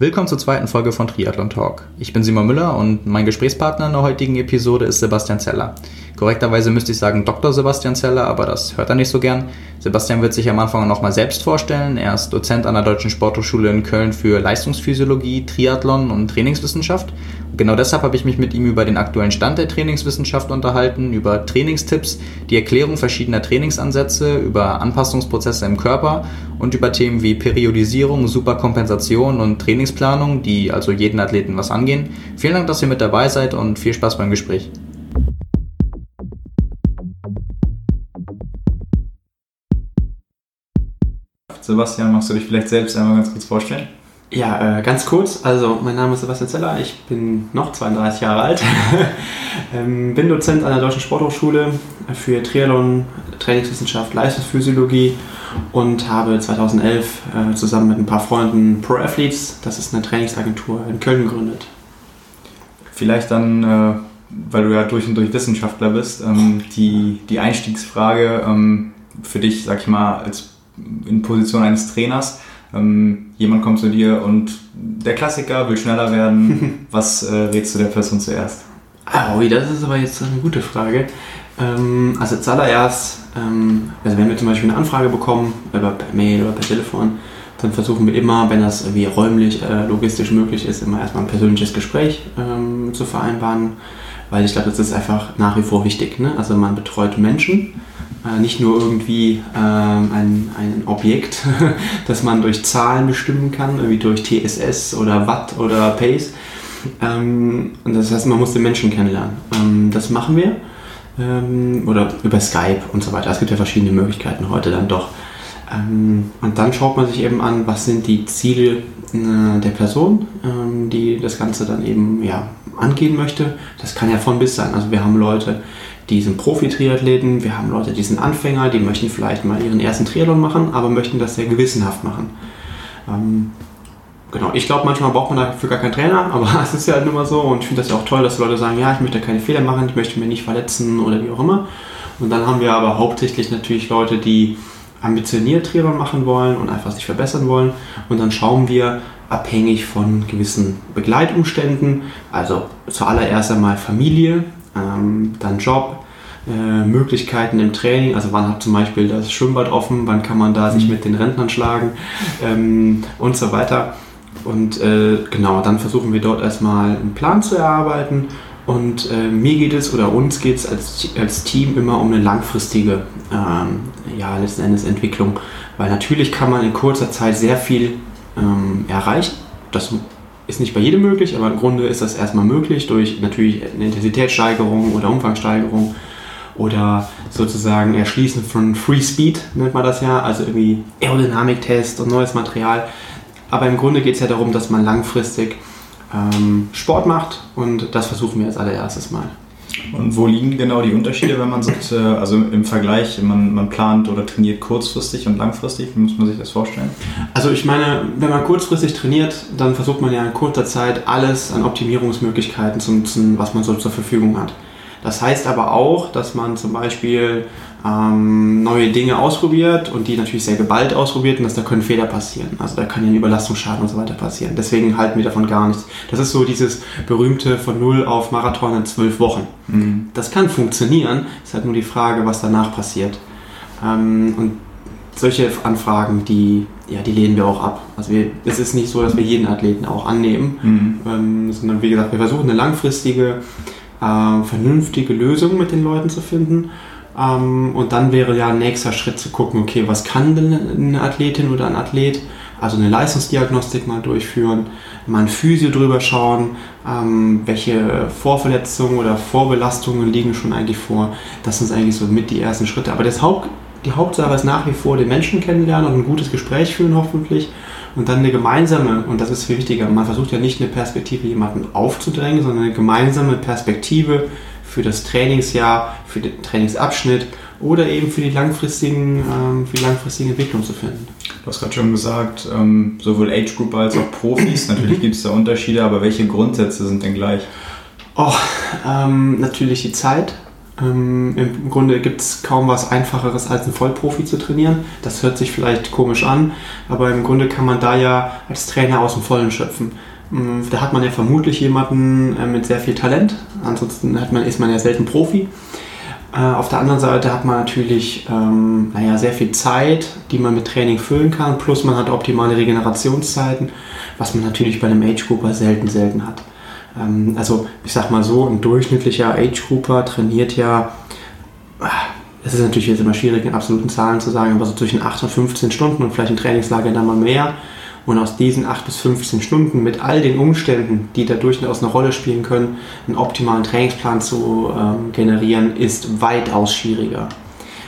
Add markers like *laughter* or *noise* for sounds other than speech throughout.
Willkommen zur zweiten Folge von Triathlon Talk. Ich bin Simon Müller und mein Gesprächspartner in der heutigen Episode ist Sebastian Zeller. Korrekterweise müsste ich sagen Dr. Sebastian Zeller, aber das hört er nicht so gern. Sebastian wird sich am Anfang nochmal selbst vorstellen. Er ist Dozent an der Deutschen Sporthochschule in Köln für Leistungsphysiologie, Triathlon und Trainingswissenschaft. Genau deshalb habe ich mich mit ihm über den aktuellen Stand der Trainingswissenschaft unterhalten, über Trainingstipps, die Erklärung verschiedener Trainingsansätze, über Anpassungsprozesse im Körper und über Themen wie Periodisierung, Superkompensation und Trainingsplanung, die also jeden Athleten was angehen. Vielen Dank, dass ihr mit dabei seid und viel Spaß beim Gespräch. Sebastian, magst du dich vielleicht selbst einmal ganz kurz vorstellen? Ja, äh, ganz kurz. Also, mein Name ist Sebastian Zeller, ich bin noch 32 Jahre alt, *laughs* ähm, bin Dozent an der Deutschen Sporthochschule für Triathlon, Trainingswissenschaft, Leistungsphysiologie und habe 2011 äh, zusammen mit ein paar Freunden Pro Athletes, das ist eine Trainingsagentur in Köln gegründet. Vielleicht dann, äh, weil du ja durch und durch Wissenschaftler bist, ähm, die, die Einstiegsfrage ähm, für dich, sag ich mal, als in Position eines Trainers. Ähm, jemand kommt zu dir und der Klassiker will schneller werden. *laughs* Was äh, rätst du der Person zuerst? Oh, das ist aber jetzt eine gute Frage. Ähm, also zuallererst, ähm, also wenn wir zum Beispiel eine Anfrage bekommen, über per Mail oder per Telefon, dann versuchen wir immer, wenn das irgendwie räumlich, äh, logistisch möglich ist, immer erstmal ein persönliches Gespräch ähm, zu vereinbaren, weil ich glaube, das ist einfach nach wie vor wichtig. Ne? Also man betreut Menschen nicht nur irgendwie ähm, ein, ein Objekt, *laughs* das man durch Zahlen bestimmen kann, wie durch TSS oder Watt oder Pace. Ähm, und das heißt, man muss den Menschen kennenlernen. Ähm, das machen wir. Ähm, oder über Skype und so weiter. Es gibt ja verschiedene Möglichkeiten heute dann doch. Ähm, und dann schaut man sich eben an, was sind die Ziele äh, der Person, ähm, die das Ganze dann eben ja, angehen möchte. Das kann ja von bis sein. Also wir haben Leute, die sind Profi-Triathleten, wir haben Leute, die sind Anfänger, die möchten vielleicht mal ihren ersten Triathlon machen, aber möchten das sehr gewissenhaft machen. Ähm, genau, ich glaube, manchmal braucht man dafür gar keinen Trainer, *laughs* aber es ist ja halt mal so und ich finde das ja auch toll, dass Leute sagen, ja, ich möchte keine Fehler machen, ich möchte mich nicht verletzen oder wie auch immer. Und dann haben wir aber hauptsächlich natürlich Leute, die ambitioniert Triathlon machen wollen und einfach sich verbessern wollen. Und dann schauen wir abhängig von gewissen Begleitumständen, also zuallererst einmal Familie, ähm, dann Job, äh, Möglichkeiten im Training, also wann hat zum Beispiel das Schwimmbad offen, wann kann man da sich mhm. mit den Rentnern schlagen ähm, und so weiter. Und äh, genau, dann versuchen wir dort erstmal einen Plan zu erarbeiten. Und äh, mir geht es oder uns geht es als, als Team immer um eine langfristige, ähm, ja, letzten Endes Entwicklung. Weil natürlich kann man in kurzer Zeit sehr viel ähm, erreichen. Das ist nicht bei jedem möglich, aber im Grunde ist das erstmal möglich durch natürlich eine Intensitätssteigerung oder Umfangssteigerung oder sozusagen Erschließen von Free Speed, nennt man das ja, also irgendwie Aerodynamiktest und neues Material. Aber im Grunde geht es ja darum, dass man langfristig ähm, Sport macht und das versuchen wir als allererstes mal. Und wo liegen genau die Unterschiede, wenn man sagt, äh, also im Vergleich, man, man plant oder trainiert kurzfristig und langfristig? Wie muss man sich das vorstellen? Also ich meine, wenn man kurzfristig trainiert, dann versucht man ja in kurzer Zeit alles an Optimierungsmöglichkeiten zu nutzen, was man so zur Verfügung hat. Das heißt aber auch, dass man zum Beispiel ähm, neue Dinge ausprobiert und die natürlich sehr geballt ausprobiert und dass da können Fehler passieren. Also da kann ja ein Überlastungsschaden und so weiter passieren. Deswegen halten wir davon gar nichts. Das ist so dieses berühmte von Null auf Marathon in zwölf Wochen. Mhm. Das kann funktionieren, ist halt nur die Frage, was danach passiert. Ähm, und solche Anfragen, die, ja, die lehnen wir auch ab. Also wir, es ist nicht so, dass wir jeden Athleten auch annehmen, mhm. ähm, sondern wie gesagt, wir versuchen eine langfristige, äh, vernünftige Lösung mit den Leuten zu finden ähm, und dann wäre ja ein nächster Schritt zu gucken, okay, was kann denn eine Athletin oder ein Athlet? Also eine Leistungsdiagnostik mal durchführen, mal ein Physio drüber schauen, ähm, welche Vorverletzungen oder Vorbelastungen liegen schon eigentlich vor. Das sind eigentlich so mit die ersten Schritte. Aber das Haupt, die Hauptsache ist nach wie vor den Menschen kennenlernen und ein gutes Gespräch führen hoffentlich. Und dann eine gemeinsame, und das ist viel wichtiger, man versucht ja nicht eine Perspektive jemanden aufzudrängen, sondern eine gemeinsame Perspektive für das Trainingsjahr, für den Trainingsabschnitt oder eben für die, langfristigen, ähm, für die langfristige Entwicklung zu finden. Du hast gerade schon gesagt, ähm, sowohl Age Group als auch Profis, natürlich gibt es da Unterschiede, aber welche Grundsätze sind denn gleich? Oh, ähm, natürlich die Zeit. Ähm, Im Grunde gibt es kaum was Einfacheres, als einen Vollprofi zu trainieren. Das hört sich vielleicht komisch an, aber im Grunde kann man da ja als Trainer aus dem Vollen schöpfen. Ähm, da hat man ja vermutlich jemanden äh, mit sehr viel Talent, ansonsten hat man, ist man ja selten Profi. Äh, auf der anderen Seite hat man natürlich ähm, naja, sehr viel Zeit, die man mit Training füllen kann, plus man hat optimale Regenerationszeiten, was man natürlich bei einem Age-Grouper selten, selten hat. Ähm, also ich sag mal so, ein durchschnittlicher Age-Grouper trainiert ja, es ist natürlich jetzt immer schwierig in absoluten Zahlen zu sagen, aber so zwischen 8 und 15 Stunden und vielleicht ein Trainingslager dann mal mehr. Und aus diesen 8 bis 15 Stunden mit all den Umständen, die da durchaus eine Rolle spielen können, einen optimalen Trainingsplan zu ähm, generieren, ist weitaus schwieriger.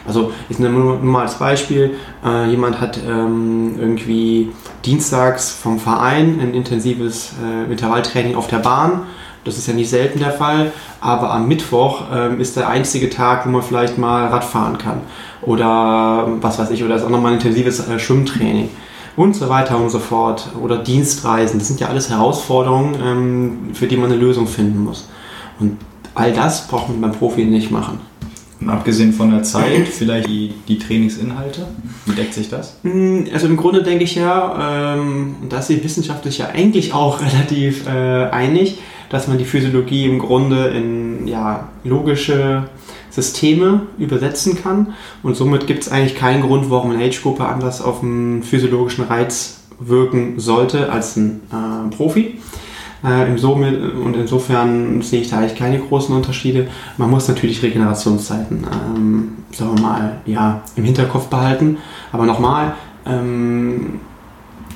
Also ich nehme nur, mal als Beispiel, äh, jemand hat ähm, irgendwie dienstags vom Verein ein intensives äh, Intervalltraining auf der Bahn. Das ist ja nicht selten der Fall, aber am Mittwoch ähm, ist der einzige Tag, wo man vielleicht mal Radfahren kann. Oder was weiß ich, oder ist auch nochmal ein intensives äh, Schwimmtraining und so weiter und so fort. Oder Dienstreisen. Das sind ja alles Herausforderungen, ähm, für die man eine Lösung finden muss. Und all das braucht man beim Profi nicht machen. Und abgesehen von der Zeit, vielleicht die, die Trainingsinhalte? Wie deckt sich das? Mm, also im Grunde denke ich ja, ähm, da ist die Wissenschaft sich ja eigentlich auch *laughs* relativ äh, einig, dass man die Physiologie im Grunde in ja, logische Systeme übersetzen kann. Und somit gibt es eigentlich keinen Grund, warum eine Age-Gruppe anders auf einen physiologischen Reiz wirken sollte als ein äh, Profi. Äh, und insofern sehe ich da eigentlich keine großen Unterschiede. Man muss natürlich Regenerationszeiten, ähm, sagen wir mal, ja, im Hinterkopf behalten. Aber nochmal, ähm,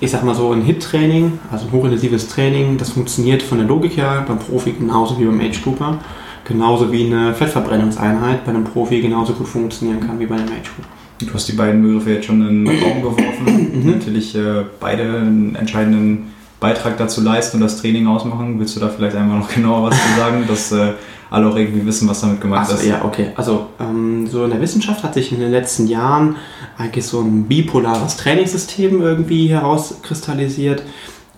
ich sag mal so, ein HIT-Training, also ein hochintensives Training, das funktioniert von der Logik her beim Profi genauso wie beim Age-Grouper. Genauso wie eine Fettverbrennungseinheit bei einem Profi genauso gut funktionieren kann wie bei einem Age-Group. Du hast die beiden Begriffe jetzt schon in den Raum geworfen. Mhm. Natürlich äh, beide einen entscheidenden Beitrag dazu leisten und das Training ausmachen. Willst du da vielleicht einmal noch *laughs* genauer was zu sagen, dass äh, alle auch irgendwie wissen, was damit gemacht also, ist? Ja, okay. Also ähm, so in der Wissenschaft hat sich in den letzten Jahren eigentlich so ein bipolares Trainingssystem irgendwie herauskristallisiert.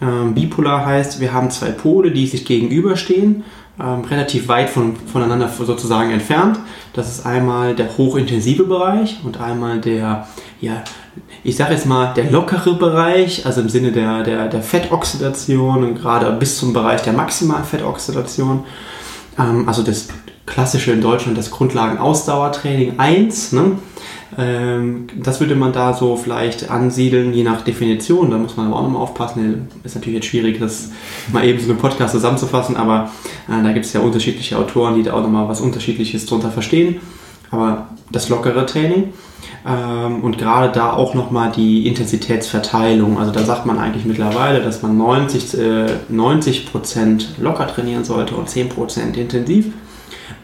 Ähm, bipolar heißt, wir haben zwei Pole, die sich gegenüberstehen ähm, relativ weit von, voneinander sozusagen entfernt. Das ist einmal der hochintensive Bereich und einmal der, ja, ich sage jetzt mal, der lockere Bereich, also im Sinne der, der, der Fettoxidation und gerade bis zum Bereich der maximalen Fettoxidation. Ähm, also das klassische in Deutschland, das Grundlagen-Ausdauertraining 1. Ne? Ähm, das würde man da so vielleicht ansiedeln, je nach Definition. Da muss man aber auch nochmal aufpassen. Ist natürlich jetzt schwierig, das mal eben so einen Podcast zusammenzufassen, aber äh, da gibt es ja unterschiedliche Autoren, die da auch nochmal was Unterschiedliches drunter verstehen. Aber das lockere Training ähm, und gerade da auch nochmal die Intensitätsverteilung. Also da sagt man eigentlich mittlerweile, dass man 90, äh, 90% locker trainieren sollte und 10% intensiv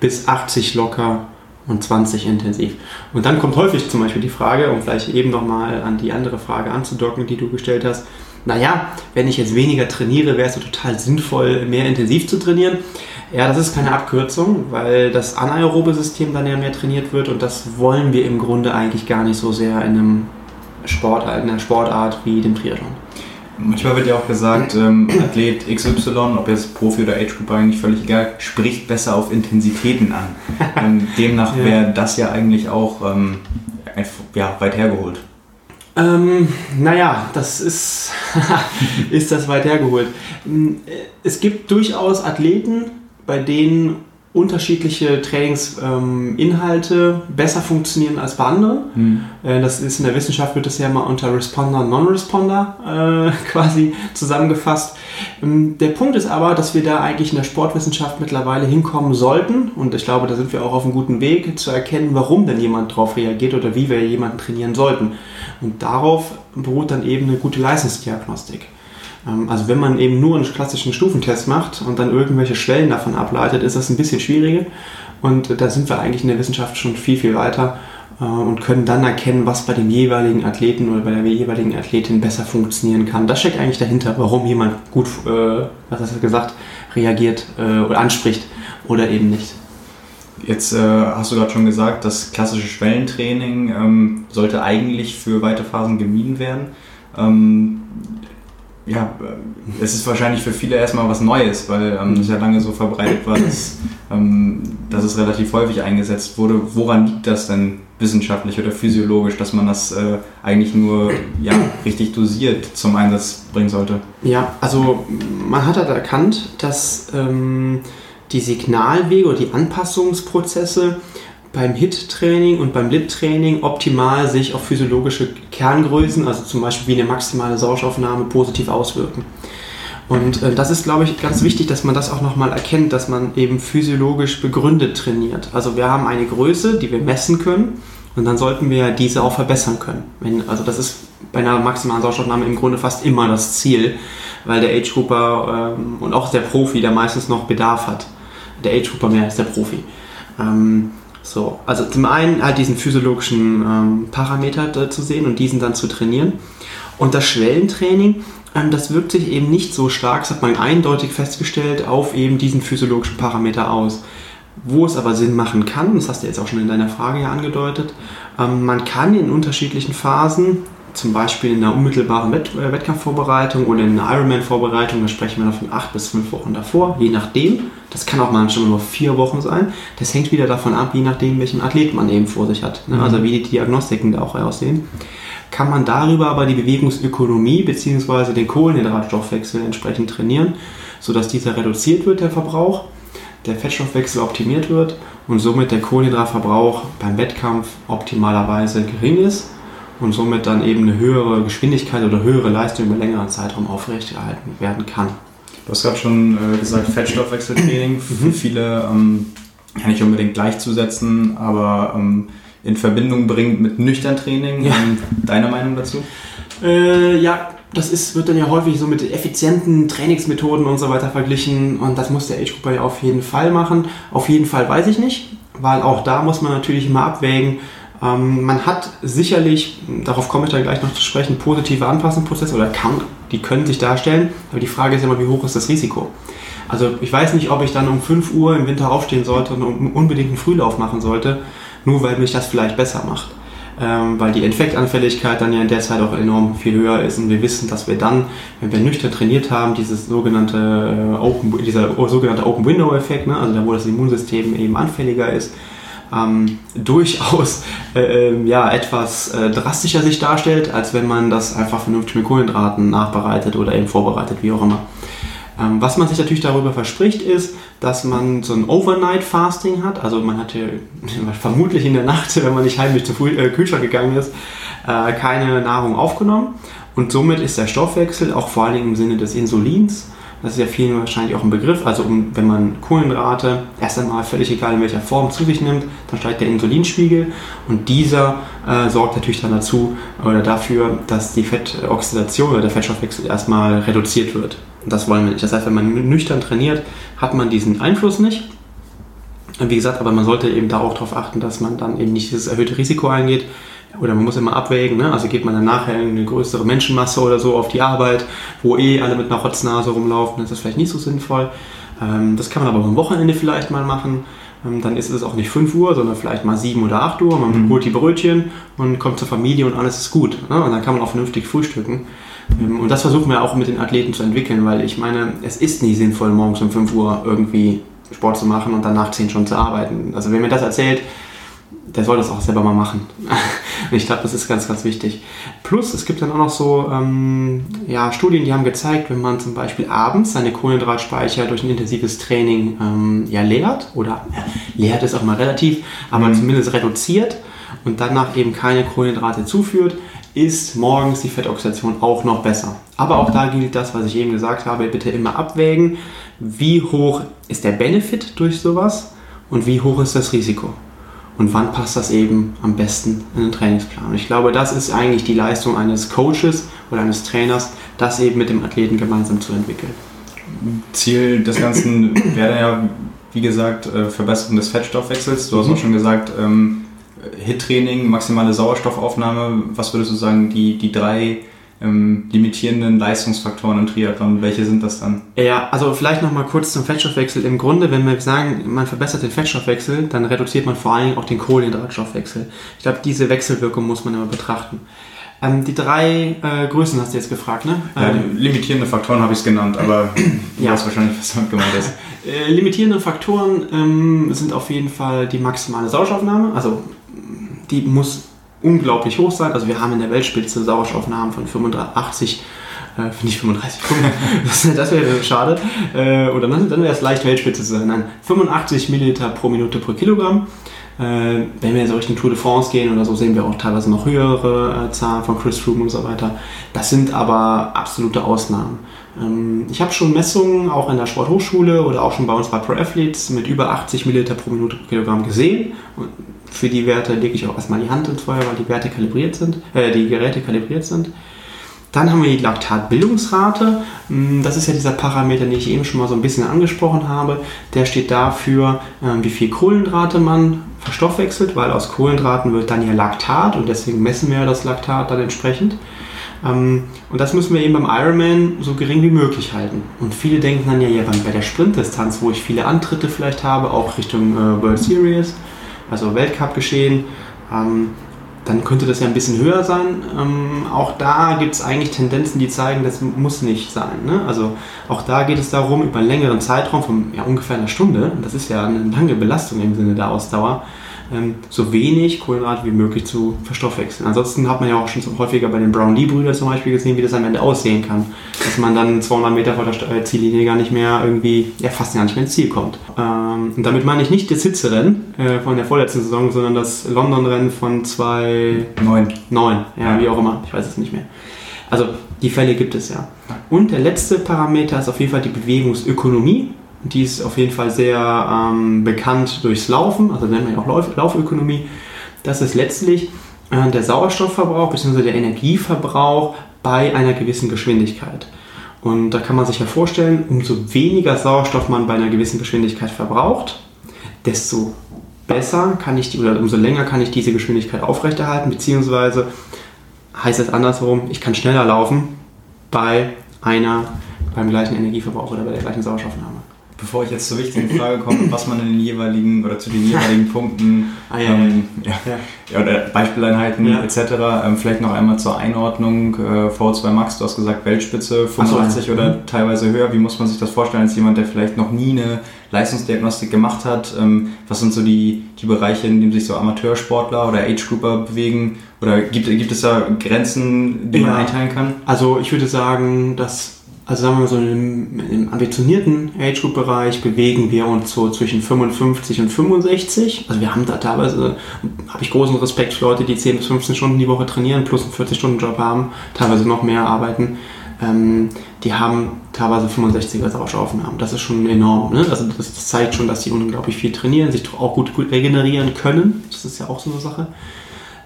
bis 80 locker und 20 intensiv. Und dann kommt häufig zum Beispiel die Frage, um vielleicht eben nochmal an die andere Frage anzudocken, die du gestellt hast, naja, wenn ich jetzt weniger trainiere, wäre es total sinnvoll, mehr intensiv zu trainieren. Ja, das ist keine Abkürzung, weil das anaerobe System dann ja mehr trainiert wird und das wollen wir im Grunde eigentlich gar nicht so sehr in, einem Sport, in einer Sportart wie dem Triathlon. Manchmal wird ja auch gesagt, ähm, Athlet XY, ob jetzt Profi oder Age Group eigentlich völlig egal, spricht besser auf Intensitäten an. Ähm, *laughs* demnach ja. wäre das ja eigentlich auch ähm, ja, weit hergeholt. Ähm, naja, das ist, *laughs* ist das weit hergeholt. Es gibt durchaus Athleten, bei denen unterschiedliche Trainingsinhalte ähm, besser funktionieren als bei anderen. Hm. Äh, das ist in der Wissenschaft wird das ja mal unter Responder, Non-Responder äh, *laughs* quasi zusammengefasst. Ähm, der Punkt ist aber, dass wir da eigentlich in der Sportwissenschaft mittlerweile hinkommen sollten und ich glaube, da sind wir auch auf einem guten Weg zu erkennen, warum denn jemand darauf reagiert oder wie wir jemanden trainieren sollten. Und darauf beruht dann eben eine gute Leistungsdiagnostik. Ähm, also wenn man eben nur einen klassischen Stufentest macht und dann irgendwelche Schwellen davon ableitet, ist das ein bisschen schwieriger. Und da sind wir eigentlich in der Wissenschaft schon viel, viel weiter äh, und können dann erkennen, was bei dem jeweiligen Athleten oder bei der jeweiligen Athletin besser funktionieren kann. Das steckt eigentlich dahinter, warum jemand gut, äh, was hast du gesagt, reagiert äh, oder anspricht oder eben nicht. Jetzt äh, hast du gerade schon gesagt, das klassische Schwellentraining ähm, sollte eigentlich für weite Phasen gemieden werden. Ähm, ja, äh, es ist wahrscheinlich für viele erstmal was Neues, weil ähm, es ja lange so verbreitet war, dass, ähm, dass es relativ häufig eingesetzt wurde. Woran liegt das denn wissenschaftlich oder physiologisch, dass man das äh, eigentlich nur ja, richtig dosiert zum Einsatz bringen sollte? Ja, also man hat halt erkannt, dass ähm, die Signalwege oder die Anpassungsprozesse beim HIT-Training und beim LIT-Training optimal sich auf physiologische Kerngrößen, also zum Beispiel wie eine maximale Sauerstoffnahme, positiv auswirken. Und äh, das ist, glaube ich, ganz wichtig, dass man das auch nochmal erkennt, dass man eben physiologisch begründet trainiert. Also wir haben eine Größe, die wir messen können und dann sollten wir diese auch verbessern können. Wenn, also das ist bei einer maximalen Sauerstoffnahme im Grunde fast immer das Ziel, weil der Age-Grupper ähm, und auch der Profi, der meistens noch Bedarf hat. Der Age-Grupper mehr als der Profi. Ähm, so, also zum einen halt diesen physiologischen ähm, Parameter zu sehen und diesen dann zu trainieren. Und das Schwellentraining, ähm, das wirkt sich eben nicht so stark, das hat man eindeutig festgestellt, auf eben diesen physiologischen Parameter aus. Wo es aber Sinn machen kann, das hast du jetzt auch schon in deiner Frage ja angedeutet, ähm, man kann in unterschiedlichen Phasen zum Beispiel in einer unmittelbaren Wett äh, Wettkampfvorbereitung oder in einer Ironman-Vorbereitung, da sprechen wir von acht bis fünf Wochen davor, je nachdem. Das kann auch manchmal nur vier Wochen sein. Das hängt wieder davon ab, je nachdem, welchen Athlet man eben vor sich hat. Ne? Also mhm. wie die Diagnostiken da auch aussehen. Kann man darüber aber die Bewegungsökonomie bzw. den Kohlenhydratstoffwechsel entsprechend trainieren, sodass dieser reduziert wird, der Verbrauch, der Fettstoffwechsel optimiert wird und somit der Kohlenhydratverbrauch beim Wettkampf optimalerweise gering ist und somit dann eben eine höhere Geschwindigkeit oder höhere Leistung über längeren Zeitraum aufrechterhalten werden kann. Du hast gerade schon äh, gesagt, Fettstoffwechseltraining für mhm. viele ähm, ja nicht unbedingt gleichzusetzen, aber ähm, in Verbindung bringt mit nüchtern Training. Ja. Ähm, deine Meinung dazu? Äh, ja, das ist, wird dann ja häufig so mit effizienten Trainingsmethoden und so weiter verglichen und das muss der Age-Grupper ja auf jeden Fall machen. Auf jeden Fall weiß ich nicht, weil auch da muss man natürlich immer abwägen, ähm, man hat sicherlich, darauf komme ich dann gleich noch zu sprechen, positive Anpassungsprozesse oder kann, die können sich darstellen, aber die Frage ist immer, wie hoch ist das Risiko? Also ich weiß nicht, ob ich dann um 5 Uhr im Winter aufstehen sollte und unbedingt einen Frühlauf machen sollte, nur weil mich das vielleicht besser macht. Ähm, weil die Infektanfälligkeit dann ja in der Zeit auch enorm viel höher ist und wir wissen, dass wir dann, wenn wir nüchtern trainiert haben, dieses sogenannte äh, Open, dieser sogenannte Open Window Effekt, ne, also da wo das Immunsystem eben anfälliger ist, ähm, durchaus äh, ähm, ja, etwas äh, drastischer sich darstellt, als wenn man das einfach vernünftig mit Kohlenhydraten nachbereitet oder eben vorbereitet, wie auch immer. Ähm, was man sich natürlich darüber verspricht, ist, dass man so ein Overnight Fasting hat. Also man hat hier *laughs* vermutlich in der Nacht, wenn man nicht heimlich zum äh, Kühlschrank gegangen ist, äh, keine Nahrung aufgenommen. Und somit ist der Stoffwechsel auch vor allem im Sinne des Insulins das ist ja vielen wahrscheinlich auch ein Begriff. Also um, wenn man Kohlenhydrate erst einmal völlig egal in welcher Form zu sich nimmt, dann steigt der Insulinspiegel und dieser äh, sorgt natürlich dann dazu oder dafür, dass die Fettoxidation oder der Fettstoffwechsel erstmal reduziert wird. Und das wollen wir nicht. Das heißt, wenn man nüchtern trainiert, hat man diesen Einfluss nicht. Wie gesagt, aber man sollte eben da auch darauf achten, dass man dann eben nicht dieses erhöhte Risiko eingeht, oder man muss immer abwägen, ne? also geht man dann nachher in eine größere Menschenmasse oder so auf die Arbeit, wo eh alle mit einer Rotznase rumlaufen, dann ist das vielleicht nicht so sinnvoll. Ähm, das kann man aber am Wochenende vielleicht mal machen. Ähm, dann ist es auch nicht 5 Uhr, sondern vielleicht mal 7 oder 8 Uhr. Man mhm. holt die Brötchen und kommt zur Familie und alles ist gut. Ne? Und dann kann man auch vernünftig frühstücken. Ähm, und das versuchen wir auch mit den Athleten zu entwickeln, weil ich meine, es ist nie sinnvoll, morgens um 5 Uhr irgendwie Sport zu machen und danach 10 Stunden zu arbeiten. Also wer mir das erzählt, der soll das auch selber mal machen. *laughs* ich glaube, das ist ganz, ganz wichtig. Plus, es gibt dann auch noch so ähm, ja, Studien, die haben gezeigt, wenn man zum Beispiel abends seine Kohlenhydratspeicher durch ein intensives Training ähm, ja, leert, oder ja, leert ist auch mal relativ, aber mhm. zumindest reduziert und danach eben keine Kohlenhydrate zuführt, ist morgens die Fettoxidation auch noch besser. Aber auch da gilt das, was ich eben gesagt habe, bitte immer abwägen, wie hoch ist der Benefit durch sowas und wie hoch ist das Risiko und wann passt das eben am besten in den Trainingsplan. Und ich glaube, das ist eigentlich die Leistung eines Coaches oder eines Trainers, das eben mit dem Athleten gemeinsam zu entwickeln. Ziel des Ganzen wäre ja, wie gesagt, äh, Verbesserung des Fettstoffwechsels. Du hast mhm. auch schon gesagt, ähm, HIT-Training, maximale Sauerstoffaufnahme. Was würdest du sagen, die, die drei ähm, limitierenden Leistungsfaktoren im Triathlon? Welche sind das dann? Ja, also vielleicht nochmal kurz zum Fettstoffwechsel. Im Grunde, wenn wir sagen, man verbessert den Fettstoffwechsel, dann reduziert man vor allen Dingen auch den Kohlenhydratstoffwechsel. Ich glaube, diese Wechselwirkung muss man immer betrachten. Ähm, die drei äh, Größen hast du jetzt gefragt, ne? Ja, Ähm, limitierende Faktoren habe ich es genannt, aber *clears throat* du Ja. weißt wahrscheinlich, was damit gemeint ist. *laughs* Äh, limitierende Faktoren ähm, sind auf jeden Fall die maximale Sauerstoffaufnahme. Also die muss unglaublich hoch sein. Also wir haben in der Weltspitze Sauerstoffaufnahmen von 85, äh, nicht 35, *laughs* das, das wäre schade. Äh, oder dann, dann wäre es leicht Weltspitze zu sein. Nein, 85 Milliliter pro Minute pro Kilogramm. Äh, wenn wir so Richtung Tour de France gehen oder so, sehen wir auch teilweise noch höhere äh, Zahlen von Chris Froome und so weiter. Das sind aber absolute Ausnahmen. Ähm, ich habe schon Messungen auch in der Sporthochschule oder auch schon bei uns bei Pro Athletes mit über 80 Milliliter pro Minute pro Kilogramm gesehen. Und für die Werte lege ich auch erstmal die Hand ins Feuer, weil die Werte kalibriert sind, äh, die Geräte kalibriert sind. Dann haben wir die Laktatbildungsrate. Mm, Das ist ja dieser Parameter, den ich eben schon mal so ein bisschen angesprochen habe. Der steht dafür, ähm, wie viel Kohlenhydrate man verstoffwechselt, weil aus Kohlenhydraten wird dann ja Laktat und deswegen messen wir das Laktat dann entsprechend. Ähm, Und das müssen wir eben beim Ironman so gering wie möglich halten. Und viele denken dann ja, ja bei der Sprintdistanz, wo ich viele Antritte vielleicht habe, auch Richtung äh, World Series, also Weltcup geschehen, ähm, dann könnte das ja ein bisschen höher sein. Ähm, auch da gibt es eigentlich Tendenzen, die zeigen, das muss nicht sein. Ne? Also auch da geht es darum, über einen längeren Zeitraum von ja, ungefähr einer Stunde, und das ist ja eine lange Belastung im Sinne der Ausdauer, ähm, so wenig Kohlenhydrate wie möglich zu verstoffwechseln. Ansonsten hat man ja auch schon so häufiger bei den Brown-Lee-Brüdern zum Beispiel gesehen, wie das am Ende aussehen kann. Dass man dann 200 Meter vor der äh, Ziellinie gar nicht mehr irgendwie, ja fast gar nicht mehr ins Ziel kommt. Ähm, und damit meine ich nicht das Hitzerennen äh, von der vorletzten Saison, sondern das London-Rennen von 2009, Neun. ja, Ja. wie auch immer, ich weiß es nicht mehr. Also die Fälle gibt es ja. Und der letzte Parameter ist auf jeden Fall die Bewegungsökonomie. Die ist auf jeden Fall sehr ähm, bekannt durchs Laufen, also nennt man ja auch Lauf Laufökonomie. Das ist letztlich äh, der Sauerstoffverbrauch bzw. der Energieverbrauch bei einer gewissen Geschwindigkeit. Und da kann man sich ja vorstellen, umso weniger Sauerstoff man bei einer gewissen Geschwindigkeit verbraucht, desto besser kann ich die, oder umso länger kann ich diese Geschwindigkeit aufrechterhalten, beziehungsweise heißt es andersherum, ich kann schneller laufen bei einer, beim gleichen Energieverbrauch oder bei der gleichen Sauerstoffnahme. Bevor ich jetzt zur wichtigen Frage komme, was man in den jeweiligen oder zu den jeweiligen Punkten Ah, ja, ähm, ja. Ja. Oder Beispieleinheiten etc. Ähm, vielleicht noch einmal zur Einordnung. Äh, V2 Max, du hast gesagt Weltspitze 85 ja. oder Mhm. teilweise höher. Wie muss man sich das vorstellen als jemand, der vielleicht noch nie eine Leistungsdiagnostik gemacht hat? Ähm, was sind so die, die Bereiche, in denen sich so Amateursportler oder Age-Grouper bewegen? Oder gibt, gibt es da Grenzen, die man einteilen kann? Also ich würde sagen, dass, also sagen wir mal so im, im ambitionierten Age-Group-Bereich bewegen wir uns so zwischen 55 und 65. Also wir haben da teilweise, habe ich großen Respekt für Leute, die 10 bis 15 Stunden die Woche trainieren, plus einen 40-Stunden-Job haben, teilweise noch mehr arbeiten. Ähm, die haben teilweise 65er Sauerstoffaufnahmen. Das ist schon enorm. Ne? Also das, das zeigt schon, dass die unglaublich viel trainieren, sich auch gut, gut regenerieren können. Das ist ja auch so eine Sache.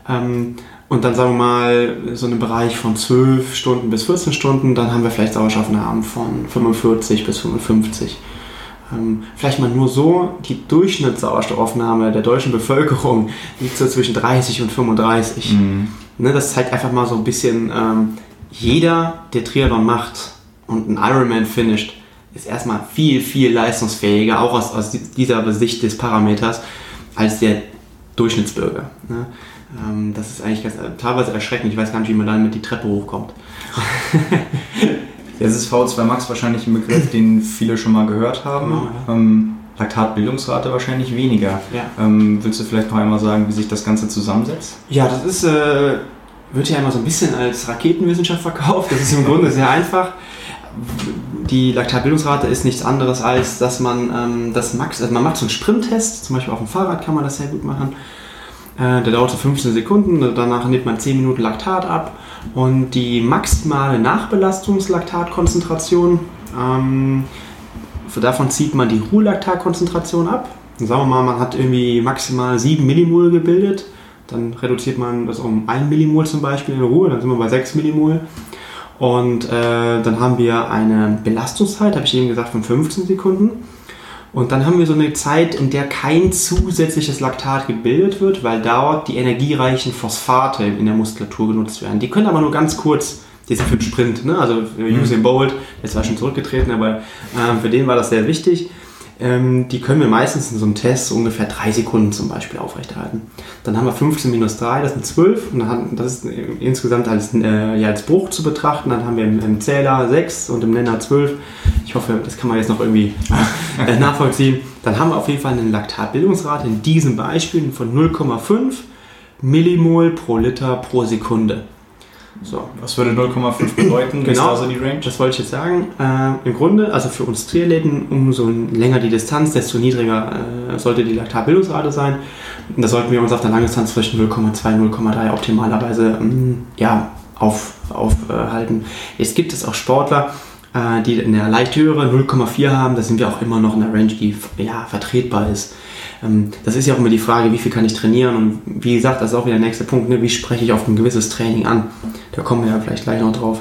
Ähm, und dann sagen wir mal so einen Bereich von 12 Stunden bis 14 Stunden, dann haben wir vielleicht Sauerstoffaufnahmen von 45 bis 55. Ähm, vielleicht mal nur so, die Durchschnittssauerstoffaufnahme der deutschen Bevölkerung liegt so zwischen 30 und 35. Mhm. Ne, das zeigt einfach mal so ein bisschen, ähm, jeder, der Triathlon macht und einen Ironman finisht, ist erstmal viel, viel leistungsfähiger, auch aus, aus dieser Sicht des Parameters, als der Durchschnittsbürger. Ne? Ähm, das ist eigentlich ganz, teilweise erschreckend. Ich weiß gar nicht, wie man dann mit die Treppe hochkommt. *laughs* Jetzt ist V2 Max wahrscheinlich ein Begriff, den viele schon mal gehört haben. Genau, ja. ähm, Laktatbildungsrate wahrscheinlich weniger. Ja. Ähm, willst du vielleicht noch einmal sagen, wie sich das Ganze zusammensetzt? Ja, das ist, äh, wird ja immer so ein bisschen als Raketenwissenschaft verkauft. Das ist im Grunde sehr einfach. Die Laktatbildungsrate ist nichts anderes als, dass man ähm, das Max, also man macht so einen Sprinttest, zum Beispiel auf dem Fahrrad kann man das sehr gut machen. Äh, der dauert so 15 Sekunden, danach nimmt man 10 Minuten Laktat ab und die maximale Nachbelastungslaktatkonzentration, ähm, davon zieht man die Ruhelaktatkonzentration ab. Sagen wir mal, man hat irgendwie maximal 7 Millimol gebildet, dann reduziert man das um 1 Millimol zum Beispiel in Ruhe, dann sind wir bei 6 Millimol. Und äh, dann haben wir eine Belastungszeit, habe ich eben gesagt, von 15 Sekunden. Und dann haben wir so eine Zeit, in der kein zusätzliches Laktat gebildet wird, weil dort die energiereichen Phosphate in der Muskulatur genutzt werden. Die können aber nur ganz kurz, die sind für den Sprint, ne? also für Usain Bolt, der ist zwar schon zurückgetreten, aber äh, für den war das sehr wichtig. Ähm, die können wir meistens in so einem Test ungefähr drei Sekunden zum Beispiel aufrechterhalten. Dann haben wir 15 minus 3, das sind 12. Und dann haben, das ist insgesamt als, äh, ja, als Bruch zu betrachten. Dann haben wir im, im, Zähler 6 und im Nenner 12. Ich hoffe, das kann man jetzt noch irgendwie äh, *laughs* nachvollziehen. Dann haben wir auf jeden Fall eine Laktatbildungsrate in diesen Beispielen von 0,5 Millimol pro Liter pro Sekunde. So. Was würde 0,5 bedeuten? genau, also die Range? das wollte ich jetzt sagen. Äh, Im Grunde, also für uns Triathleten, umso länger die Distanz, desto niedriger äh, sollte die Laktatbildungsrate sein. Und da sollten wir uns auf der Langdistanz zwischen 0,2 und 0,3 optimalerweise ähm, ja, aufhalten. Auf, äh, jetzt gibt es auch Sportler, äh, die eine leicht höhere 0,4 haben. Da sind wir auch immer noch in der Range, die ja, vertretbar ist. Ähm, das ist ja auch immer die Frage, wie viel kann ich trainieren und wie gesagt, das ist auch wieder der nächste Punkt, ne? wie spreche ich auf ein gewisses Training an. Da kommen wir ja vielleicht gleich noch drauf.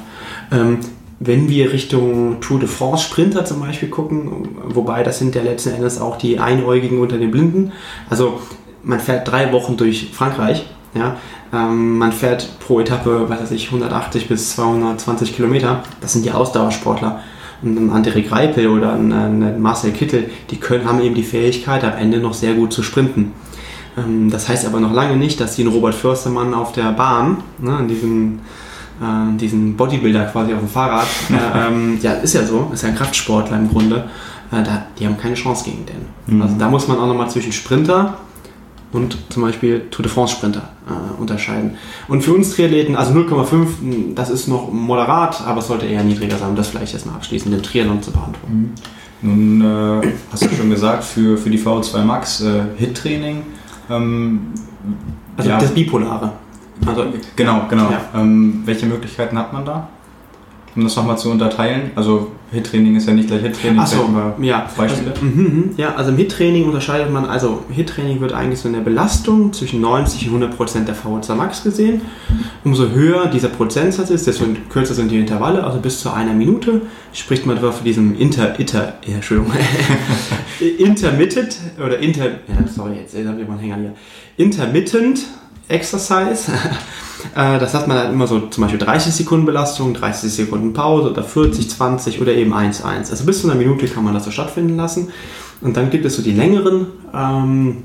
Ähm, wenn wir Richtung Tour de France Sprinter zum Beispiel gucken, wobei das sind ja letzten Endes auch die Einäugigen unter den Blinden. Also man fährt drei Wochen durch Frankreich, ja, ähm, man fährt pro Etappe, was weiß ich, 180 bis 220 Kilometer. Das sind die Ausdauersportler ein André Greipel oder ein, ein Marcel Kittel, die können, haben eben die Fähigkeit, am Ende noch sehr gut zu sprinten. Ähm, das heißt aber noch lange nicht, dass sie einen Robert Förstermann auf der Bahn, ne, diesen, äh, diesen Bodybuilder quasi auf dem Fahrrad, *laughs* äh, ähm, ja, ist ja so, ist ja ein Kraftsportler im Grunde, äh, da, die haben keine Chance gegen den. Mhm. Also da muss man auch nochmal zwischen Sprinter und zum Beispiel Tour de France Sprinter äh, unterscheiden. Und für uns Triathleten, also 0,5, das ist noch moderat, aber es sollte eher niedriger sein, um das vielleicht erstmal abschließend den Triathlon zu beantworten. Mhm. Nun äh, hast du schon gesagt, für, für die VO2 Max äh, HIT-Training. Ähm, also ja. das Bipolare. Also, genau, genau. Ja. Ähm, welche Möglichkeiten hat man da? Um das nochmal zu unterteilen. Also Hit-Training ist ja nicht gleich Hit-Training. Achso, ja. Beispiele. Also, mm, ja, also im Hit-Training unterscheidet man, also Hit-Training wird eigentlich so in der Belastung zwischen 90 und 100 Prozent der VO2 Max gesehen. Umso höher dieser Prozentsatz ist, desto kürzer sind die Intervalle, also bis zu einer Minute spricht man von diesem Inter, Inter, ja, Entschuldigung, *laughs* Intermittent oder Inter, ja, sorry, jetzt habe ich mal einen Hänger hier. Intermittent Exercise. Äh, das hat man dann immer so zum Beispiel 30 Sekunden Belastung, 30 Sekunden Pause oder 40, 20 oder eben 1, 1. Also bis zu einer Minute kann man das so stattfinden lassen. Und dann gibt es so die längeren ähm,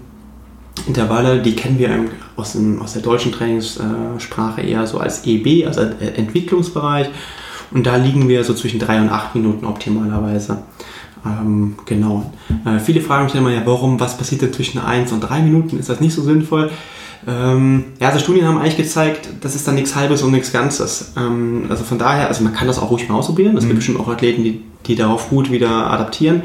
Intervalle, die kennen wir aus, dem, aus der deutschen Trainingssprache eher so als EB, also Entwicklungsbereich. Und da liegen wir so zwischen 3 und 8 Minuten optimalerweise. Ähm, genau. Äh, viele fragen mich immer, ja, warum, was passiert denn zwischen 1 und 3 Minuten? Ist das nicht so sinnvoll? Ähm, ja, also Studien haben eigentlich gezeigt, das ist dann nichts Halbes und nichts Ganzes. Ähm, also von daher, also man kann das auch ruhig mal ausprobieren. Es mhm. gibt bestimmt auch Athleten, die, die darauf gut wieder adaptieren.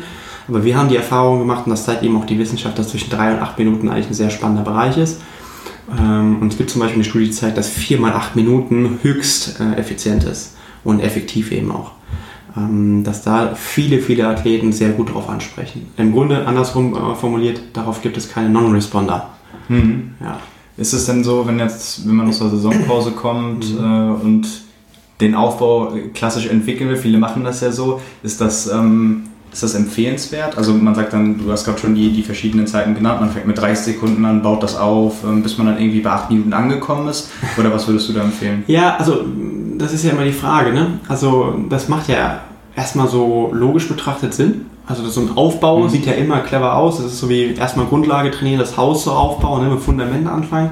Aber wir haben die Erfahrung gemacht, und das zeigt eben auch die Wissenschaft, dass zwischen drei und acht Minuten eigentlich ein sehr spannender Bereich ist. Ähm, und es gibt zum Beispiel eine Studie, die zeigt, dass vier mal acht Minuten höchst äh, effizient ist und effektiv eben auch. Ähm, dass da viele, viele Athleten sehr gut darauf ansprechen. Im Grunde, andersrum äh, formuliert, darauf gibt es keine Non-Responder. Mhm. Ja. Ist es denn so, wenn jetzt, wenn man aus der Saisonpause kommt mhm. äh, und den Aufbau klassisch entwickeln will, viele machen das ja so, ist das, ähm, ist das empfehlenswert? Also man sagt dann, du hast gerade schon die, die verschiedenen Zeiten genannt, man fängt mit 30 Sekunden an, baut das auf, ähm, bis man dann irgendwie bei 8 Minuten angekommen ist. Oder was würdest du da empfehlen? Ja, also das ist ja immer die Frage, ne? Also das macht ja erstmal so logisch betrachtet Sinn. Also so ein Aufbau mhm. sieht ja immer clever aus. Das ist so wie erstmal Grundlage trainieren, das Haus so aufbauen, ne, mit Fundament anfangen.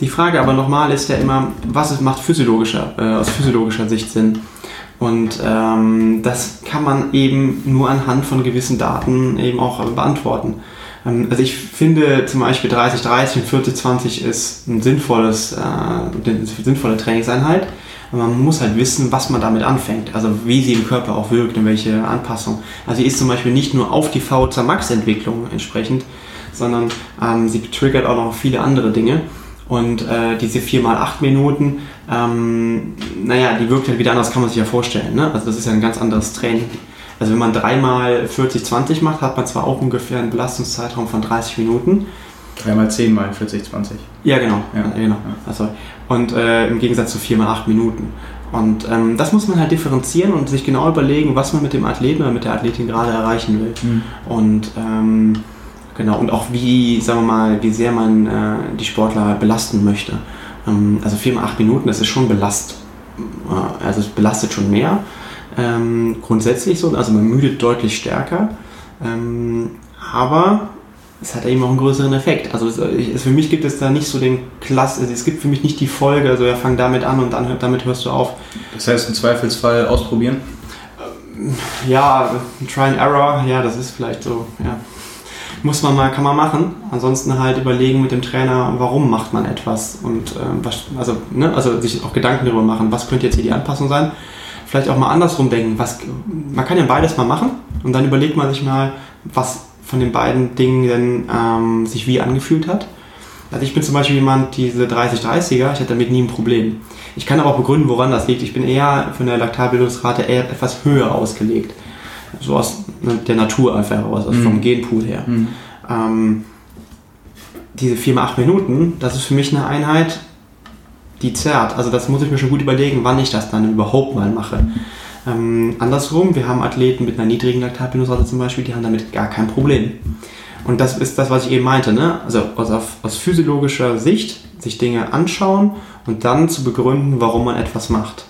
Die Frage aber nochmal ist ja immer, was macht physiologischer, äh, aus physiologischer Sicht Sinn? Und ähm, das kann man eben nur anhand von gewissen Daten eben auch beantworten. Ähm, also ich finde zum Beispiel 30-30 und 40-20 ist ein sinnvolles, äh, eine sinnvolle Trainingseinheit. Man muss halt wissen, was man damit anfängt. Also wie sie im Körper auch wirkt und welche Anpassung. Also sie ist zum Beispiel nicht nur auf die VZ Max Entwicklung entsprechend, sondern ähm, sie triggert auch noch viele andere Dinge. Und äh, diese 4 mal 8 Minuten, ähm, naja, die wirkt halt wieder anders, kann man sich ja vorstellen. Ne? Also das ist ja ein ganz anderes Training. Also wenn man 3 mal 40, 20 macht, hat man zwar auch ungefähr einen Belastungszeitraum von 30 Minuten. 3 mal 10 mal 40, 20. Ja, genau. Ja. genau. Also, und äh, im Gegensatz zu 4 mal 8 Minuten. Und ähm, das muss man halt differenzieren und sich genau überlegen, was man mit dem Athleten oder mit der Athletin gerade erreichen will. Mhm. Und ähm, genau, und auch wie, sagen wir mal, wie sehr man äh, die Sportler belasten möchte. Ähm, also 4 mal 8 Minuten, das ist schon belast, äh, also es belastet schon mehr. Ähm, grundsätzlich so, also man müdet deutlich stärker. Ähm, aber es hat eben auch einen größeren Effekt. Also es, es, für mich gibt es da nicht so den Klass, also es gibt für mich nicht die Folge, also ja, fang damit an und dann damit hörst du auf. Das heißt im Zweifelsfall ausprobieren? Ja, Try and Error, ja, das ist vielleicht so, ja. Muss man mal, kann man machen. Ansonsten halt überlegen mit dem Trainer, warum macht man etwas und ähm, was, also, ne, also sich auch Gedanken darüber machen, was könnte jetzt hier die Anpassung sein. Vielleicht auch mal andersrum denken, was, man kann ja beides mal machen und dann überlegt man sich mal, was von den beiden Dingen ähm, sich wie angefühlt hat. Also ich bin zum Beispiel jemand, diese 30-30er, ich hatte damit nie ein Problem. Ich kann aber auch begründen, woran das liegt. Ich bin eher von der Laktarbildungsrate eher etwas höher ausgelegt. So aus der Natur einfach heraus, also mhm. vom Genpool her. Mhm. Ähm, diese 4 mal 8 Minuten, das ist für mich eine Einheit, die zerrt. Also das muss ich mir schon gut überlegen, wann ich das dann überhaupt mal mache. Ähm, andersrum, wir haben Athleten mit einer niedrigen Laktatbindungsrate zum Beispiel, die haben damit gar kein Problem. Und das ist das, was ich eben meinte. Ne? Also aus, aus physiologischer Sicht sich Dinge anschauen und dann zu begründen, warum man etwas macht.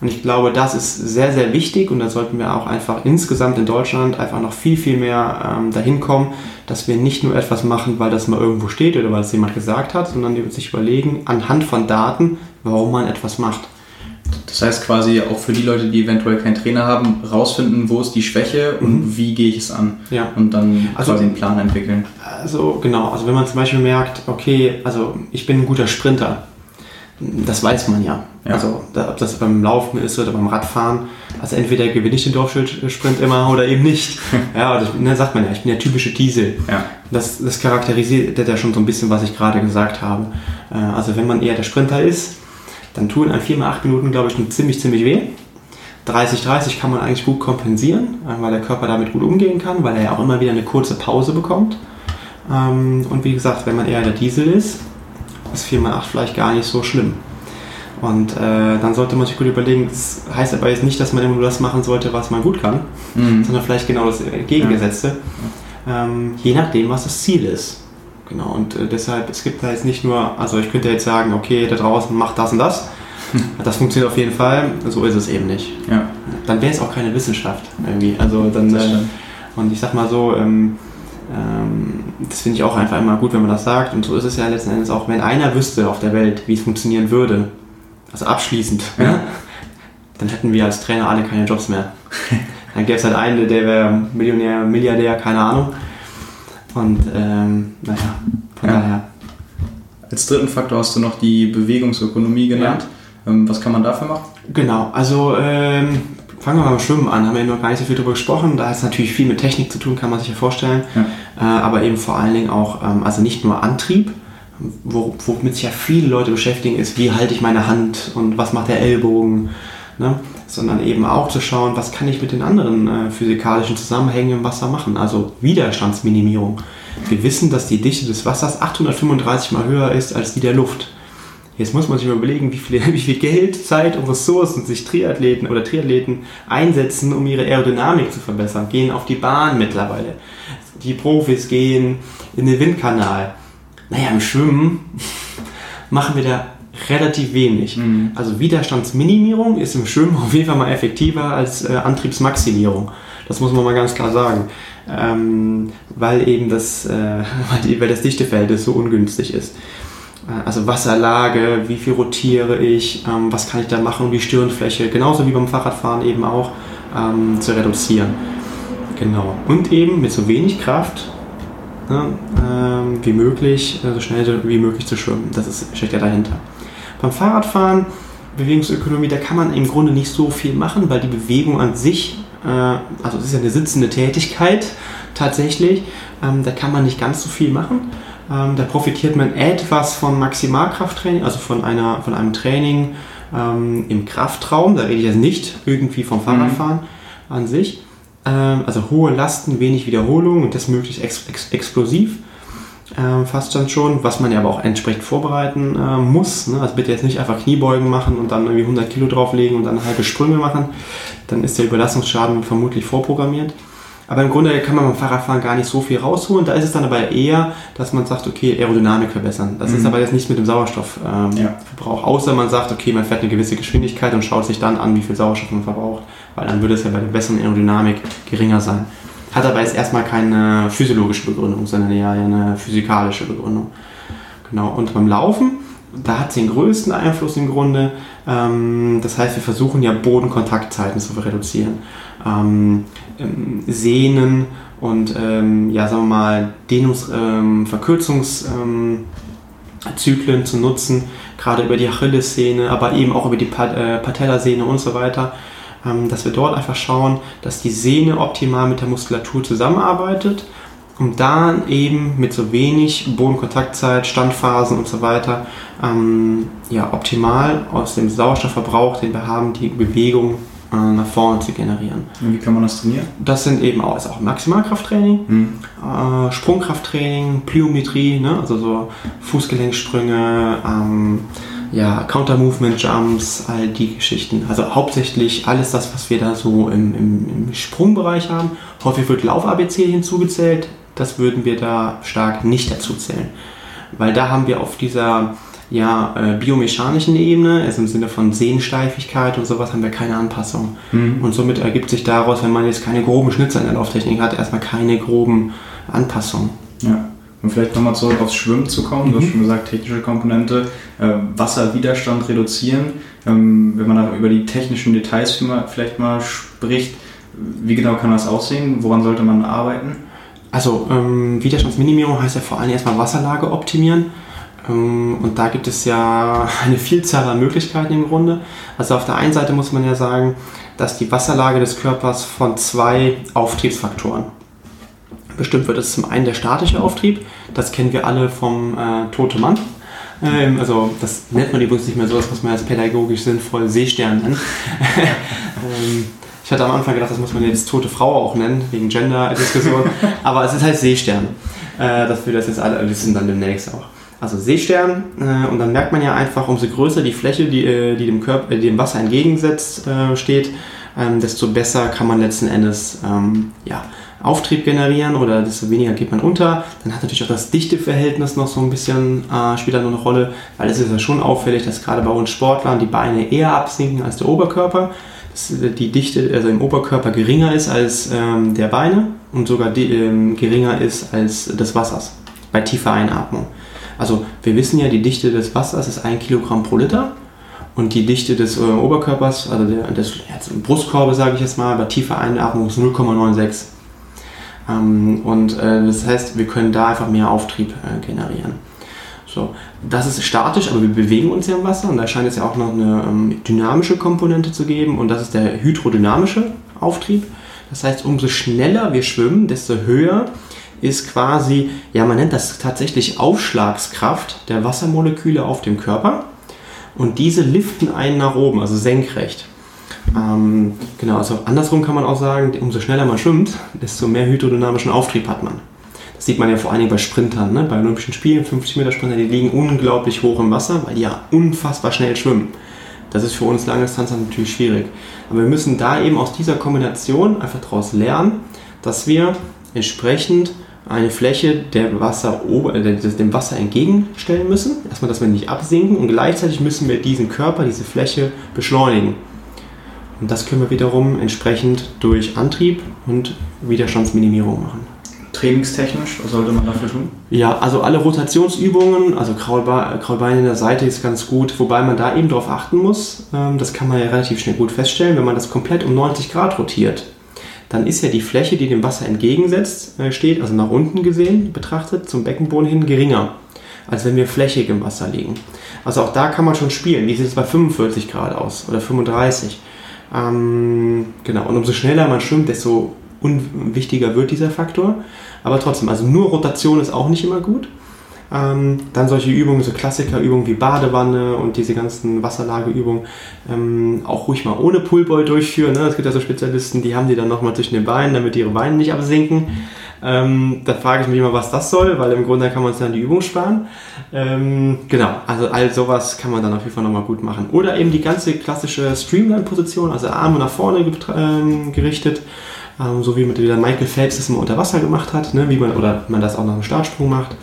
Und ich glaube, das ist sehr, sehr wichtig und da sollten wir auch einfach insgesamt in Deutschland einfach noch viel, viel mehr ähm, dahin kommen, dass wir nicht nur etwas machen, weil das mal irgendwo steht oder weil es jemand gesagt hat, sondern sich überlegen, anhand von Daten, warum man etwas macht. Das heißt quasi auch für die Leute, die eventuell keinen Trainer haben, rausfinden, wo ist die Schwäche und mhm. wie gehe ich es an. Ja. Und dann also, quasi einen Plan entwickeln. Also genau, also wenn man zum Beispiel merkt, okay, also ich bin ein guter Sprinter, das weiß man ja. ja. Also ob das beim Laufen ist oder beim Radfahren. Also entweder gewinne ich den Dorfsprint immer oder eben nicht. *laughs* ja, das ne, sagt man ja, ich bin der typische Diesel. Ja. Das, das charakterisiert ja schon so ein bisschen, was ich gerade gesagt habe. Äh, also wenn man eher der Sprinter ist, dann tun ein 4 mal 8 Minuten, glaube ich, ziemlich, ziemlich weh. 30-30 kann man eigentlich gut kompensieren, äh, weil der Körper damit gut umgehen kann, weil er ja auch immer wieder eine kurze Pause bekommt. Ähm, und wie gesagt, wenn man eher der Diesel ist, ist 4 mal 8 vielleicht gar nicht so schlimm. Und äh, dann sollte man sich gut überlegen, das heißt aber jetzt nicht, dass man immer nur das machen sollte, was man gut kann, mhm. sondern vielleicht genau das Gegengesetzte, ja. ähm, je nachdem, was das Ziel ist. Genau, und äh, deshalb, es gibt da jetzt nicht nur, also ich könnte jetzt sagen, okay, da draußen macht das und das. *laughs* Das funktioniert auf jeden Fall, so ist es eben nicht. Ja. Dann wäre es auch keine Wissenschaft irgendwie. Also dann, äh, und ich sag mal so, ähm, ähm, das finde ich auch einfach immer gut, wenn man das sagt. Und so ist es ja letzten Endes auch, wenn einer wüsste auf der Welt, wie es funktionieren würde, also abschließend, ja. ne? dann hätten wir als Trainer alle keine Jobs mehr. *laughs* Dann gäbe es halt einen, der wäre Millionär, Milliardär, keine Ahnung. Und ähm, naja, von ja. daher. Als dritten Faktor hast du noch die Bewegungsökonomie genannt. Ja. Ähm, was kann man dafür machen? Genau, also ähm, fangen wir mal beim Schwimmen an. Haben wir noch gar nicht so viel drüber gesprochen. Da hat es natürlich viel mit Technik zu tun, kann man sich ja vorstellen. Ja. Äh, aber eben vor allen Dingen auch, ähm, also nicht nur Antrieb, womit sich ja viele Leute beschäftigen, ist, wie halte ich meine Hand und was macht der Ellbogen. Ne? sondern eben auch zu schauen, was kann ich mit den anderen äh, physikalischen Zusammenhängen im Wasser machen, also Widerstandsminimierung. Wir wissen, dass die Dichte des Wassers 835 mal höher ist als die der Luft. Jetzt muss man sich mal überlegen, wie viel, *laughs* wie viel Geld, Zeit und Ressourcen sich Triathleten oder Triathleten einsetzen, um ihre Aerodynamik zu verbessern. Gehen auf die Bahn mittlerweile. Die Profis gehen in den Windkanal. Naja, im Schwimmen *laughs* machen wir da relativ wenig. Mhm. Also Widerstandsminimierung ist im Schwimmen *laughs* auf jeden Fall mal effektiver als äh, Antriebsmaximierung. Das muss man mal ganz klar sagen. Ähm, weil eben das, äh, *laughs* weil das Dichteverhältnis so ungünstig ist. Äh, also Wasserlage, wie viel rotiere ich, ähm, was kann ich da machen, um die Stirnfläche, genauso wie beim Fahrradfahren eben auch, ähm, zu reduzieren. Genau. Und eben mit so wenig Kraft ne, ähm, wie möglich, äh, so schnell wie möglich zu schwimmen. Das ist, steckt ja dahinter. Beim Fahrradfahren, Bewegungsökonomie, da kann man im Grunde nicht so viel machen, weil die Bewegung an sich, äh, also es ist ja eine sitzende Tätigkeit tatsächlich, ähm, da kann man nicht ganz so viel machen. Ähm, da profitiert man etwas von Maximalkrafttraining, also von, einer, von einem Training ähm, im Kraftraum. Da rede ich jetzt nicht irgendwie vom Fahrradfahren mhm. an sich. Ähm, also hohe Lasten, wenig Wiederholung und das möglichst ex ex explosiv äh, fast dann schon, was man ja aber auch entsprechend vorbereiten äh, muss. Ne? Also bitte jetzt nicht einfach Kniebeugen machen und dann irgendwie 100 Kilo drauflegen und dann halbe Sprünge machen. Dann ist der Überlastungsschaden vermutlich vorprogrammiert. Aber im Grunde kann man beim Fahrradfahren gar nicht so viel rausholen. Da ist es dann aber eher, dass man sagt, okay, Aerodynamik verbessern. Das mhm. ist aber jetzt nicht mit dem Sauerstoffverbrauch. Ähm, ja. Außer man sagt, okay, man fährt eine gewisse Geschwindigkeit und schaut sich dann an, wie viel Sauerstoff man verbraucht. Weil dann würde es ja bei der besseren Aerodynamik geringer sein. Hat aber jetzt erstmal keine physiologische Begründung, sondern eher eine physikalische Begründung. Genau, und beim Laufen, da hat sie den größten Einfluss im Grunde. Ähm, das heißt, wir versuchen ja Bodenkontaktzeiten zu reduzieren. Ähm, ähm, Sehnen und ja, sagen wir mal, Dehnungs-, ähm, Verkürzungszyklen zu nutzen, gerade über die Achillessehne, aber eben auch über die äh, Patellasehne und so weiter, dass wir dort einfach schauen, dass die Sehne optimal mit der Muskulatur zusammenarbeitet, um dann eben mit so wenig Bodenkontaktzeit, Standphasen und so weiter ähm, ja, optimal aus dem Sauerstoffverbrauch, den wir haben, die Bewegung äh, nach vorne zu generieren. Und wie kann man das trainieren? Das sind eben auch, ist auch Maximalkrafttraining, hm. äh, Sprungkrafttraining, Plyometrie, ne? also so Fußgelenksprünge, ähm, ja, Counter-Movement-Jumps, all die Geschichten. Also hauptsächlich alles das, was wir da so im, im, im Sprungbereich haben. Häufig wird Lauf-ABC hinzugezählt. Das würden wir da stark nicht dazu zählen. Weil da haben wir auf dieser ja, äh, biomechanischen Ebene, also im Sinne von Sehnensteifigkeit und sowas, haben wir keine Anpassung. Mhm. Und somit ergibt sich daraus, wenn man jetzt keine groben Schnitzer in der Lauftechnik hat, erstmal keine groben Anpassungen. Ja. Und vielleicht nochmal zurück aufs Schwimmen zu kommen. Du hast mhm. schon gesagt, technische Komponente, äh, Wasserwiderstand reduzieren. Ähm, wenn man da über die technischen Details vielleicht mal spricht, wie genau kann das aussehen? Woran sollte man arbeiten? Also ähm, Widerstandsminimierung heißt ja vor allem erstmal Wasserlage optimieren. Ähm, und da gibt es ja *laughs* eine Vielzahl an Möglichkeiten im Grunde. Also auf der einen Seite muss man ja sagen, dass die Wasserlage des Körpers von zwei Auftriebsfaktoren bestimmt wird. Das ist zum einen der statische Auftrieb, das kennen wir alle vom äh, Tote Mann. Ähm, also das nennt man übrigens nicht mehr so, das muss man als pädagogisch sinnvoll Seestern nennen. *laughs* ähm, ich hatte am Anfang gedacht, das muss man jetzt tote Frau auch nennen, wegen Gender-Diskussion, *laughs* aber es ist halt Seestern. Äh, dass wir das jetzt alle wissen dann demnächst auch also Seestern. Äh, und dann merkt man ja einfach, umso größer die Fläche, die, äh, die dem, Körper, äh, dem Wasser entgegensetzt äh, steht, ähm, desto besser kann man letzten Endes ähm, ja, Auftrieb generieren oder desto weniger geht man unter. Dann hat natürlich auch das Dichteverhältnis noch so ein bisschen, äh, spielt eine Rolle, weil es ist ja schon auffällig, dass gerade bei uns Sportlern die Beine eher absinken als der Oberkörper. Dass die Dichte also im Oberkörper geringer ist als ähm, der Beine und sogar die, ähm, geringer ist als des Wassers bei tiefer Einatmung. Also wir wissen ja, die Dichte des Wassers ist 1 Kilogramm pro Liter und die Dichte des äh, Oberkörpers, also der, des Brustkorbes, sage ich jetzt mal, bei tiefer Einatmung ist 0,96. Ähm, und äh, das heißt, wir können da einfach mehr Auftrieb äh, generieren. So, das ist statisch, aber wir bewegen uns ja im Wasser und da scheint es ja auch noch eine ähm, dynamische Komponente zu geben und das ist der hydrodynamische Auftrieb. Das heißt, umso schneller wir schwimmen, desto höher ist quasi, ja, man nennt das tatsächlich Aufschlagskraft der Wassermoleküle auf dem Körper. Und diese liften einen nach oben, also senkrecht. Ähm, genau, also andersrum kann man auch sagen, umso schneller man schwimmt, desto mehr hydrodynamischen Auftrieb hat man. Das sieht man ja vor allen Dingen bei Sprintern, ne? bei Olympischen Spielen, 50 Meter Sprinter, die liegen unglaublich hoch im Wasser, weil die ja unfassbar schnell schwimmen. Das ist für uns Langdistanzer natürlich schwierig. Aber wir müssen da eben aus dieser Kombination einfach daraus lernen, dass wir entsprechend eine Fläche der Wasser, äh, dem Wasser entgegenstellen müssen. Erstmal, dass wir nicht absinken und gleichzeitig müssen wir diesen Körper, diese Fläche beschleunigen. Und das können wir wiederum entsprechend durch Antrieb und Widerstandsminimierung machen. Trainingstechnisch, was sollte man dafür tun? Ja, also alle Rotationsübungen, also Kraulbein in der Seite ist ganz gut, wobei man da eben darauf achten muss, ähm, das kann man ja relativ schnell gut feststellen, wenn man das komplett um 90 Grad rotiert, dann ist ja die Fläche, die dem Wasser entgegensetzt äh, steht, also nach unten gesehen betrachtet, zum Beckenboden hin geringer, als wenn wir flächig im Wasser liegen. Also auch da kann man schon spielen. Wie sieht es bei 45 Grad aus oder 35? Ähm, genau, und umso schneller man schwimmt, desto unwichtiger wird dieser Faktor. Aber trotzdem, also nur Rotation ist auch nicht immer gut. Ähm, dann solche Übungen, so Klassikerübungen wie Badewanne und diese ganzen Wasserlageübungen ähm, auch ruhig mal ohne Pullboy durchführen. Ne? Es gibt ja so Spezialisten, die haben die dann nochmal zwischen den Beinen, damit ihre Beine nicht absinken. Ähm, da frage ich mich immer, was das soll, weil im Grunde kann man sich dann die Übung sparen. Ähm, genau, also all sowas kann man dann auf jeden Fall nochmal gut machen. Oder eben die ganze klassische Streamline-Position, also Arme nach vorne ähm, gerichtet, ähm, so wie mit wieder Michael Phelps das mal unter Wasser gemacht hat, ne? wie man, oder man das auch nach dem Startsprung macht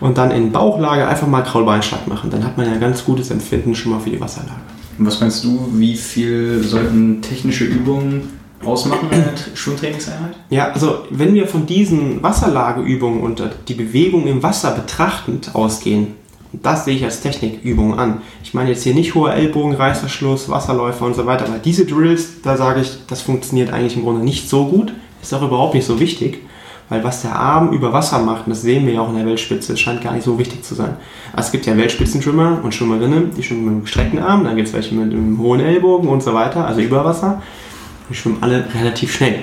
und dann in Bauchlage einfach mal Kraulbeinschlag machen. Dann hat man ja ganz gutes Empfinden schon mal für die Wasserlage. Und was meinst du, wie viel sollten technische Übungen ausmachen in der *clears throat* Schwimmtrainingseinheit? Ja, also wenn wir von diesen Wasserlageübungen und die Bewegung im Wasser betrachtend ausgehen, das sehe ich als Technikübung an. Ich meine jetzt hier nicht hoher Ellbogen, Reißverschluss, Wasserläufer und so weiter, aber diese Drills, da sage ich, das funktioniert eigentlich im Grunde nicht so gut, ist auch überhaupt nicht so wichtig, weil was der Arm über Wasser macht, das sehen wir ja auch in der Weltspitze, scheint gar nicht so wichtig zu sein. Also es gibt ja Weltspitzenschwimmer und Schwimmerinnen, die schwimmen mit einem gestreckten Arm, dann gibt es welche mit einem hohen Ellbogen und so weiter, also über Wasser. Die schwimmen alle relativ schnell.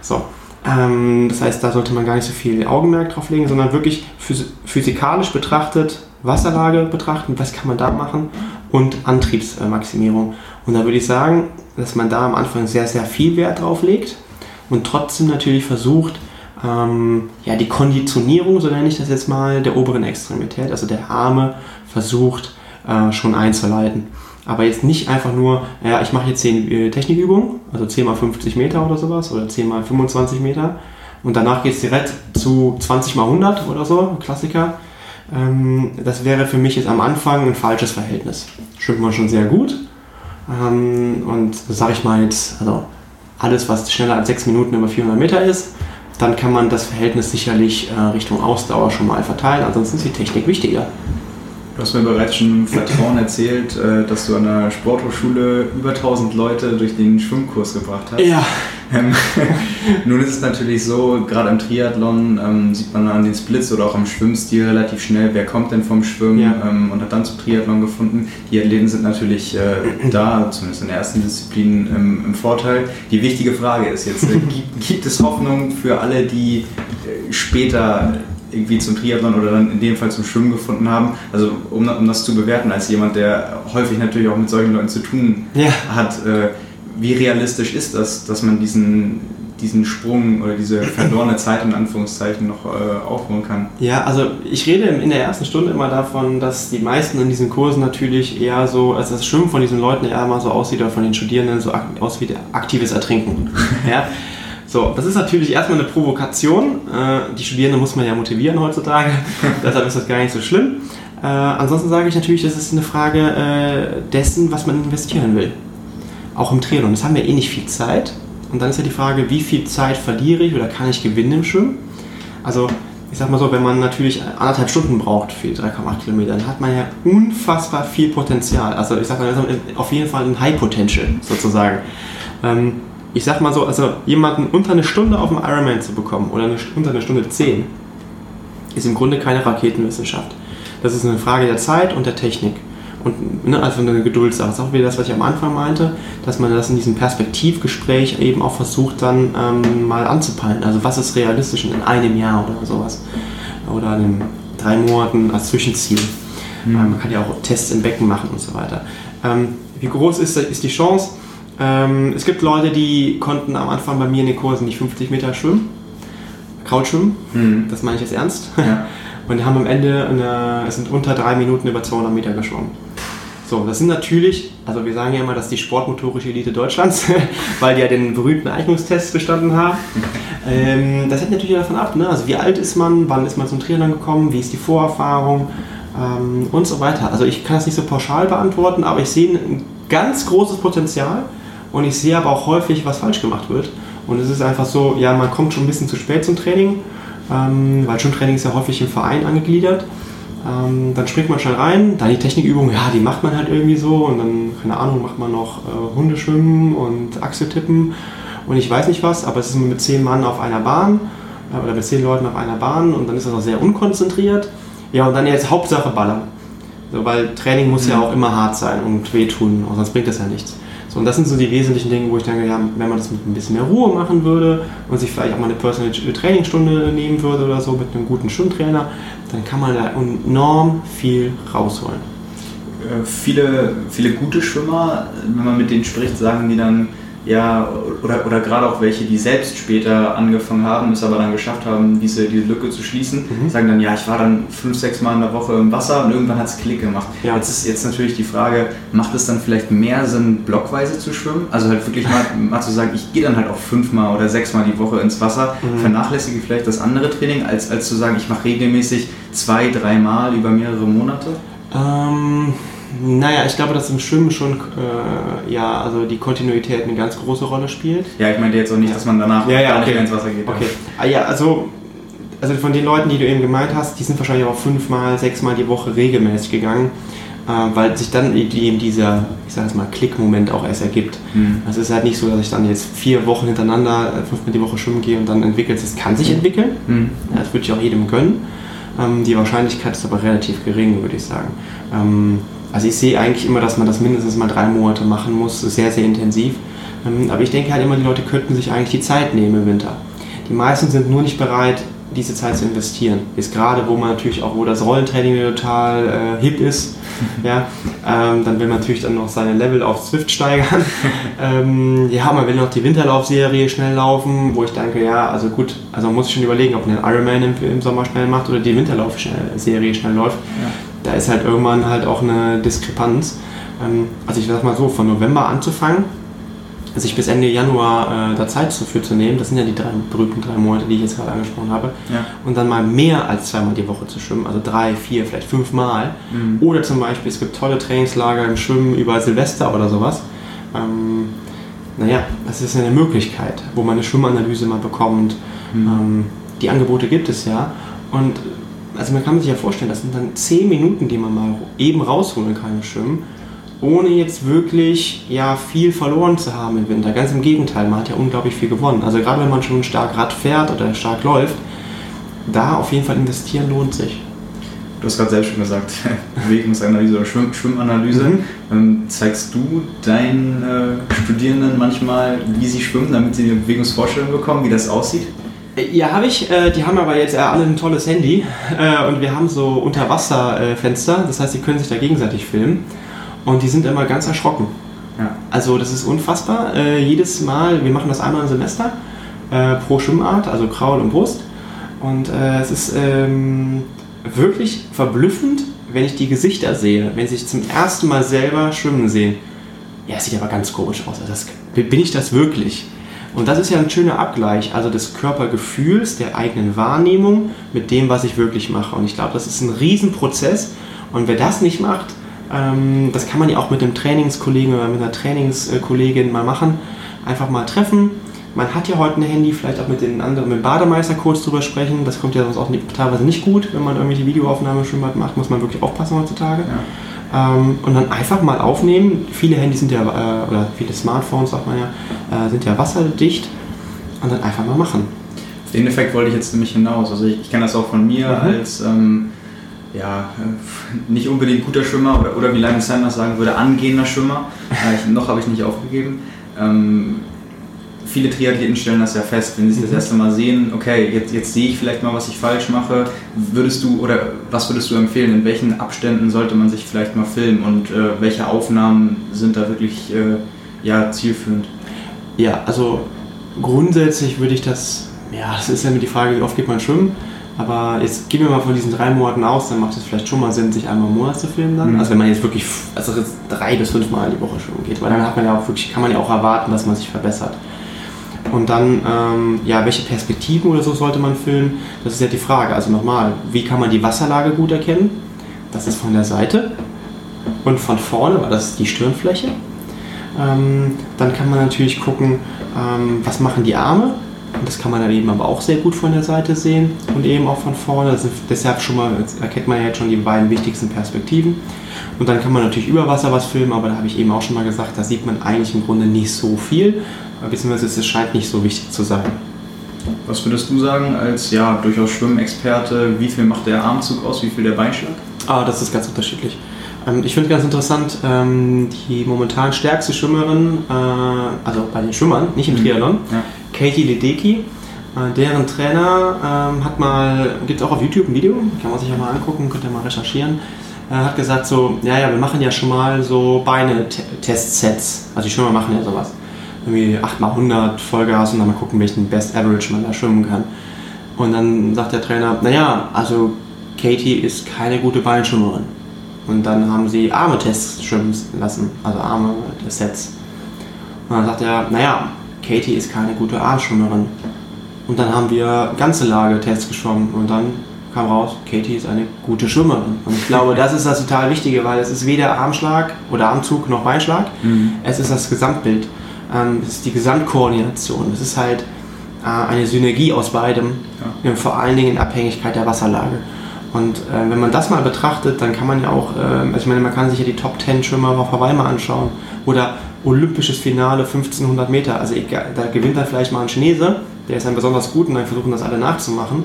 So, ähm, das heißt, da sollte man gar nicht so viel Augenmerk drauf legen, sondern wirklich physikalisch betrachtet Wasserlage betrachten, was kann man da machen und Antriebsmaximierung. Und da würde ich sagen, dass man da am Anfang sehr, sehr viel Wert drauf legt und trotzdem natürlich versucht, ähm, ja, die Konditionierung, so nenne ich das jetzt mal, der oberen Extremität, also der Arme, versucht äh, schon einzuleiten. Aber jetzt nicht einfach nur, ja, ich mache jetzt 10 äh, Technikübungen, also 10 mal 50 Meter oder sowas oder 10 mal 25 Meter und danach geht es direkt zu 20 mal 100 oder so, Klassiker. Ähm, das wäre für mich jetzt am Anfang ein falsches Verhältnis. Schwimmt man schon sehr gut. Ähm, und sage ich mal jetzt, also alles, was schneller als 6 Minuten über 400 Meter ist, dann kann man das Verhältnis sicherlich äh, Richtung Ausdauer schon mal verteilen. Ansonsten ist die Technik wichtiger. Du hast mir bereits schon im Vertrauen erzählt, äh, dass du an der Sporthochschule über 1000 Leute durch den Schwimmkurs gebracht hast. Ja. Ähm, *laughs* nun ist es natürlich so, gerade im Triathlon ähm, sieht man an den Splits oder auch am Schwimmstil relativ schnell, wer kommt denn vom Schwimmen ja. ähm, und hat dann zum Triathlon gefunden. Die Athleten sind natürlich äh, da, zumindest in der ersten Disziplin, ähm, im Vorteil. Die wichtige Frage ist jetzt, äh, gibt, gibt, es Hoffnung für alle, die äh, später irgendwie zum Triathlon oder dann in dem Fall zum Schwimmen gefunden haben. Also um, um das zu bewerten als jemand, der häufig natürlich auch mit solchen Leuten zu tun ja. hat, äh, wie realistisch ist das, dass man diesen, diesen Sprung oder diese *clears throat* verlorene Zeit in Anführungszeichen noch äh, aufholen kann? Ja, also ich rede in der ersten Stunde immer davon, dass die meisten in diesen Kursen natürlich eher so, also das Schwimmen von diesen Leuten eher mal so aussieht oder von den Studierenden so aus wie aktives Ertrinken. *laughs* ja? So, das ist natürlich erstmal eine Provokation. Äh, die Studierenden muss man ja motivieren heutzutage, *laughs* deshalb ist das gar nicht so schlimm. Äh, ansonsten sage ich natürlich, das ist eine Frage äh, dessen, was man investieren will. Auch im Triathlon. Das haben wir eh nicht viel Zeit. Und dann ist ja die Frage, wie viel Zeit verliere ich oder kann ich gewinnen im Schwimmen? Also, ich sag mal so, wenn man natürlich anderthalb Stunden braucht für die 3,8 Kilometer, dann hat man ja unfassbar viel Potenzial. Also, ich sag mal, auf jeden Fall ein High Potential sozusagen. Ich sag mal so, also jemanden unter eine Stunde auf dem Ironman zu bekommen oder eine, unter eine Stunde zehn, ist im Grunde keine Raketenwissenschaft. Das ist eine Frage der Zeit und der Technik. Und ne, also eine Geduldssache. Das ist auch wieder das, was ich am Anfang meinte, dass man das in diesem Perspektivgespräch eben auch versucht, dann ähm, mal anzupeilen. Also was ist realistisch in einem Jahr oder sowas. Oder in drei Monaten als Zwischenziel. Mhm. man kann ja auch Tests im Becken machen und so weiter. Ähm, wie groß ist, ist die Chance? Ähm, es gibt Leute, die konnten am Anfang bei mir in den Kursen nicht 50 Meter schwimmen, Krautschwimmen, mhm. das meine ich jetzt ernst. Ja. *laughs* Und haben am Ende, eine, es sind unter drei Minuten über 200 Meter geschwommen. So, das sind natürlich, also wir sagen ja immer, dass ist die sportmotorische Elite Deutschlands, *laughs* weil die ja den berühmten Eignungstest bestanden haben. *laughs* Ähm, das hängt natürlich davon ab, ne? also wie alt ist man, wann ist man zum Trainer gekommen, wie ist die Vorerfahrung ähm, und so weiter. Also ich kann das nicht so pauschal beantworten, aber ich sehe ein ganz großes Potenzial und ich sehe aber auch häufig, was falsch gemacht wird. Und es ist einfach so, ja, man kommt schon ein bisschen zu spät zum Training, ähm, weil schon Training ist ja häufig im Verein angegliedert. Ähm, dann springt man schnell rein, dann die Technikübung, ja, die macht man halt irgendwie so und dann, keine Ahnung, macht man noch äh, Hundeschwimmen und Achseltippen und ich weiß nicht was, aber es ist mit zehn Mann auf einer Bahn äh, oder mit zehn Leuten auf einer Bahn und dann ist das auch sehr unkonzentriert. Ja, und dann jetzt Hauptsache ballern. So, weil Training muss mhm. ja auch immer hart sein und wehtun, sonst bringt das ja nichts. So, und das sind so die wesentlichen Dinge, wo ich denke, ja, wenn man das mit ein bisschen mehr Ruhe machen würde und sich vielleicht auch mal eine Personal Trainingsstunde nehmen würde oder so mit einem guten Schwimmtrainer, dann kann man da enorm viel rausholen. Äh, viele, viele gute Schwimmer, wenn man mit denen spricht, sagen die dann, ja, oder, oder gerade auch welche, die selbst später angefangen haben, es aber dann geschafft haben, diese, diese Lücke zu schließen, mhm. sagen dann, ja, ich war dann fünf, sechs Mal in der Woche im Wasser und irgendwann hat es Klick gemacht. Ja. Jetzt ist jetzt natürlich die Frage, macht es dann vielleicht mehr Sinn, blockweise zu schwimmen? Also halt wirklich mal, *laughs* mal zu sagen, ich gehe dann halt auch fünfmal oder sechsmal die Woche ins Wasser, mhm. vernachlässige vielleicht das andere Training, als, als zu sagen, ich mache regelmäßig zwei, dreimal über mehrere Monate? Ähm Naja, ich glaube, dass im Schwimmen schon, äh, ja, also die Kontinuität eine ganz große Rolle spielt. Ja, ich meinte jetzt auch nicht, dass man danach Ja, ja, gar okay. nicht mehr ins Wasser geht. Okay. Ah, ja, also, also von den Leuten, die du eben gemeint hast, die sind wahrscheinlich auch fünfmal, sechsmal die Woche regelmäßig gegangen, äh, weil sich dann eben dieser, ich sag jetzt mal, Klickmoment auch erst ergibt. Hm. Also es ist halt nicht so, dass ich dann jetzt vier Wochen hintereinander äh, fünfmal die Woche schwimmen gehe und dann entwickelt es. Es kann sich entwickeln, Hm. ja, das würde ich auch jedem gönnen. Ähm, die Wahrscheinlichkeit ist aber relativ gering, würde ich sagen. Ähm, also ich sehe eigentlich immer, dass man das mindestens mal drei Monate machen muss, sehr, sehr intensiv. Ähm, aber ich denke halt immer, die Leute könnten sich eigentlich die Zeit nehmen im Winter. Die meisten sind nur nicht bereit, diese Zeit zu investieren. Ist gerade, wo man natürlich auch, wo das Rollentraining total äh, hip ist, *laughs* ja, ähm, dann will man natürlich dann noch seine Level auf Swift steigern. *laughs* ähm, ja, man will noch die Winterlaufserie schnell laufen, wo ich denke, ja, also gut, also man muss schon überlegen, ob man den Ironman im, im Sommer schnell macht oder die Winterlaufserie schnell läuft. Ja. Da ist halt irgendwann halt auch eine Diskrepanz. Ähm, also ich sag mal so, von November anzufangen, sich bis Ende Januar äh, da Zeit dafür zu nehmen, das sind ja die drei berühmten drei Monate, die ich jetzt gerade angesprochen habe, Ja. und dann mal mehr als zweimal die Woche zu schwimmen, also drei, vier, vielleicht fünf Mal. Mhm. Oder zum Beispiel, es gibt tolle Trainingslager im Schwimmen über Silvester oder sowas. Ähm, naja, das ist eine Möglichkeit, wo man eine Schwimmanalyse mal bekommt. Mhm. Ähm, die Angebote gibt es ja. Und also man kann sich ja vorstellen, das sind dann zehn Minuten, die man mal eben rausholen kann im Schwimmen, ohne jetzt wirklich ja, viel verloren zu haben im Winter. Ganz im Gegenteil, man hat ja unglaublich viel gewonnen. Also gerade wenn man schon stark Rad fährt oder stark läuft, da auf jeden Fall investieren lohnt sich. Du hast gerade selbst schon gesagt, *laughs* Bewegungsanalyse oder Schwimm Schwimmanalyse. Mhm. Ähm, zeigst du deinen äh, Studierenden manchmal, wie sie schwimmen, damit sie eine Bewegungsvorstellung bekommen, wie das aussieht? Ja, habe ich. Äh, die haben aber jetzt äh, alle ein tolles Handy äh, und wir haben so Unterwasserfenster, das heißt, die können sich da gegenseitig filmen und die sind immer ganz erschrocken. Ja. Also das ist unfassbar. Jedes Mal, wir machen das einmal im Semester pro Schwimmart, also Kraul und Brust. Und es ist ähm, wirklich verblüffend, wenn ich die Gesichter sehe, wenn sie sich zum ersten Mal selber schwimmen sehen. Ja, es sieht aber ganz komisch aus. Also das, bin ich das wirklich? Und das ist ja ein schöner Abgleich, also des Körpergefühls, der eigenen Wahrnehmung mit dem, was ich wirklich mache. Und ich glaube, das ist ein Riesenprozess. Und wer das nicht macht, ähm, das kann man ja auch mit einem Trainingskollegen oder mit einer Trainingskollegin mal machen. Einfach mal treffen. Man hat ja heute ein Handy, vielleicht auch mit den anderen, mit dem Bademeister kurz drüber sprechen. Das kommt ja sonst auch nicht, teilweise nicht gut, wenn man irgendwelche Videoaufnahmen im Schwimmbad macht. Muss man wirklich aufpassen heutzutage. Ähm, und dann einfach mal aufnehmen. Viele Handys sind ja, äh, oder viele Smartphones, sagt man ja, äh, sind ja wasserdicht. Und dann einfach mal machen. Auf den Effekt wollte ich jetzt nämlich hinaus. Also ich, ich kenne das auch von mir Mhm. als ähm, ja, *laughs* nicht unbedingt guter Schwimmer oder, oder wie Lionel Sanders sagen würde, angehender Schwimmer. Äh, ich, noch habe ich nicht aufgegeben. Ähm, viele Triathleten stellen das ja fest, wenn sie das Mhm. erste Mal sehen, okay, jetzt, jetzt sehe ich vielleicht mal, was ich falsch mache. Würdest du oder was würdest du empfehlen? In welchen Abständen sollte man sich vielleicht mal filmen und äh, welche Aufnahmen sind da wirklich äh, ja, zielführend? Ja, also grundsätzlich würde ich das, ja, das ist ja immer die Frage, wie oft geht man schwimmen. Aber jetzt gehen wir mal von diesen drei Monaten aus, dann macht es vielleicht schon mal Sinn, sich einmal im Monat zu filmen dann. Mhm. Also wenn man jetzt wirklich also jetzt drei bis fünf Mal die Woche schwimmen geht, weil dann hat man ja auch wirklich, kann man ja auch erwarten, dass man sich verbessert. Und dann, ähm, ja, welche Perspektiven oder so sollte man filmen? Das ist ja die Frage. Also nochmal, wie kann man die Wasserlage gut erkennen? Das ist von der Seite und von vorne, weil das ist die Stirnfläche. Ähm, dann kann man natürlich gucken, ähm, was machen die Arme. Und das kann man dann eben aber auch sehr gut von der Seite sehen und eben auch von vorne. Ist deshalb schon mal erkennt man ja jetzt schon die beiden wichtigsten Perspektiven. Und dann kann man natürlich über Wasser was filmen, aber da habe ich eben auch schon mal gesagt, da sieht man eigentlich im Grunde nicht so viel, beziehungsweise es scheint nicht so wichtig zu sein. Was würdest du sagen als ja durchaus Schwimmexperte? Wie viel macht der Armzug aus? Wie viel der Beinschlag? Ah, das ist ganz unterschiedlich. Ähm, ich finde ganz interessant, ähm, die momentan stärkste Schwimmerin, äh, also bei den Schwimmern, nicht im Mhm. Triathlon, Ja. Katie Ledecky, äh, deren Trainer ähm, hat mal, gibt es auch auf YouTube ein Video, kann man sich ja mal angucken, könnt ihr mal recherchieren, äh, hat gesagt so, ja, ja, wir machen ja schon mal so Beine-Testsets, also die Schwimmer machen ja sowas. Irgendwie 8x100 Vollgas und dann mal gucken, welchen Best Average man da schwimmen kann. Und dann sagt der Trainer, naja, also Katie ist keine gute Beinschwimmerin. Und dann haben sie Arme-Tests schwimmen lassen, also Arme-Sets. Und dann sagt er, naja, Katie ist keine gute Armschwimmerin. Und dann haben wir ganze Lage-Tests geschwommen und dann kam raus, Katie ist eine gute Schwimmerin. Und ich glaube, das ist das total Wichtige, weil es ist weder Armschlag oder Armzug noch Beinschlag. Mhm. Es ist das Gesamtbild. Ähm, es ist die Gesamtkoordination. Es ist halt äh, eine Synergie aus beidem, ja. vor allen Dingen in Abhängigkeit der Wasserlage. Und äh, wenn man das mal betrachtet, dann kann man ja auch, äh, also ich meine, man kann sich ja die Top 10 Schwimmer auf Hawaii mal anschauen. Oder olympisches Finale 1500 Meter. Also egal, da gewinnt dann vielleicht mal ein Chinese, der ist dann besonders gut und dann versuchen das alle nachzumachen.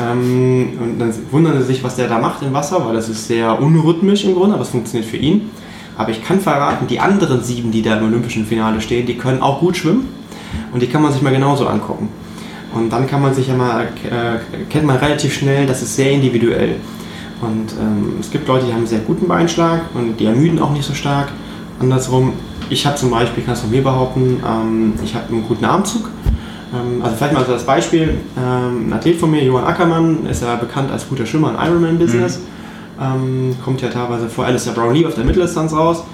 Ähm, und dann wundern sie sich, was der da macht im Wasser, weil das ist sehr unrhythmisch im Grunde, aber es funktioniert für ihn. Aber ich kann verraten, die anderen sieben, die da im olympischen Finale stehen, die können auch gut schwimmen und die kann man sich mal genauso angucken. Und dann kann man sich ja mal, äh, kennt man relativ schnell, das ist sehr individuell. Und ähm, es gibt Leute, die haben einen sehr guten Beinschlag und die ermüden auch nicht so stark. Andersrum, ich habe zum Beispiel, ich kann es von mir behaupten, ähm, ich habe einen guten Armzug. Ähm, also vielleicht mal so das Beispiel, ähm, ein Athlet von mir, Johann Ackermann, ist ja bekannt als guter Schwimmer im Ironman-Business. Mhm. Ähm, kommt ja teilweise vor Alistair Brownlee auf der Mitteldistanz raus.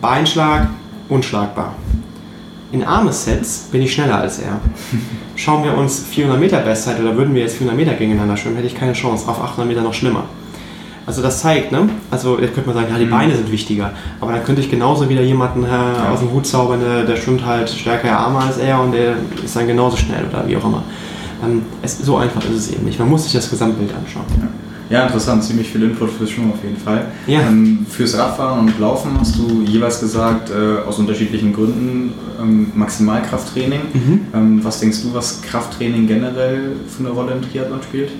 Beinschlag, unschlagbar. In Armesets bin ich schneller als er. Schauen wir uns 400 Meter Bestzeit oder würden wir jetzt 400 Meter gegeneinander schwimmen, hätte ich keine Chance. Auf 800 Meter noch schlimmer. Also das zeigt, ne? Also jetzt könnte man sagen, ja, die mhm. Beine sind wichtiger. Aber dann könnte ich genauso wieder jemanden äh, ja. aus dem Hut zaubern, der, der schwimmt halt stärker Arme als er und der ist dann genauso schnell oder wie auch immer. Ähm, es, so einfach ist es eben nicht. Man muss sich das Gesamtbild anschauen. Ja. Ja, interessant, ziemlich viel Input fürs Schwimmen auf jeden Fall. Ja. Ähm, fürs Radfahren und Laufen hast du jeweils gesagt, äh, aus unterschiedlichen Gründen, ähm, Maximalkrafttraining. Mhm. Ähm, was denkst du, was Krafttraining generell für eine Rolle im Triathlon spielt?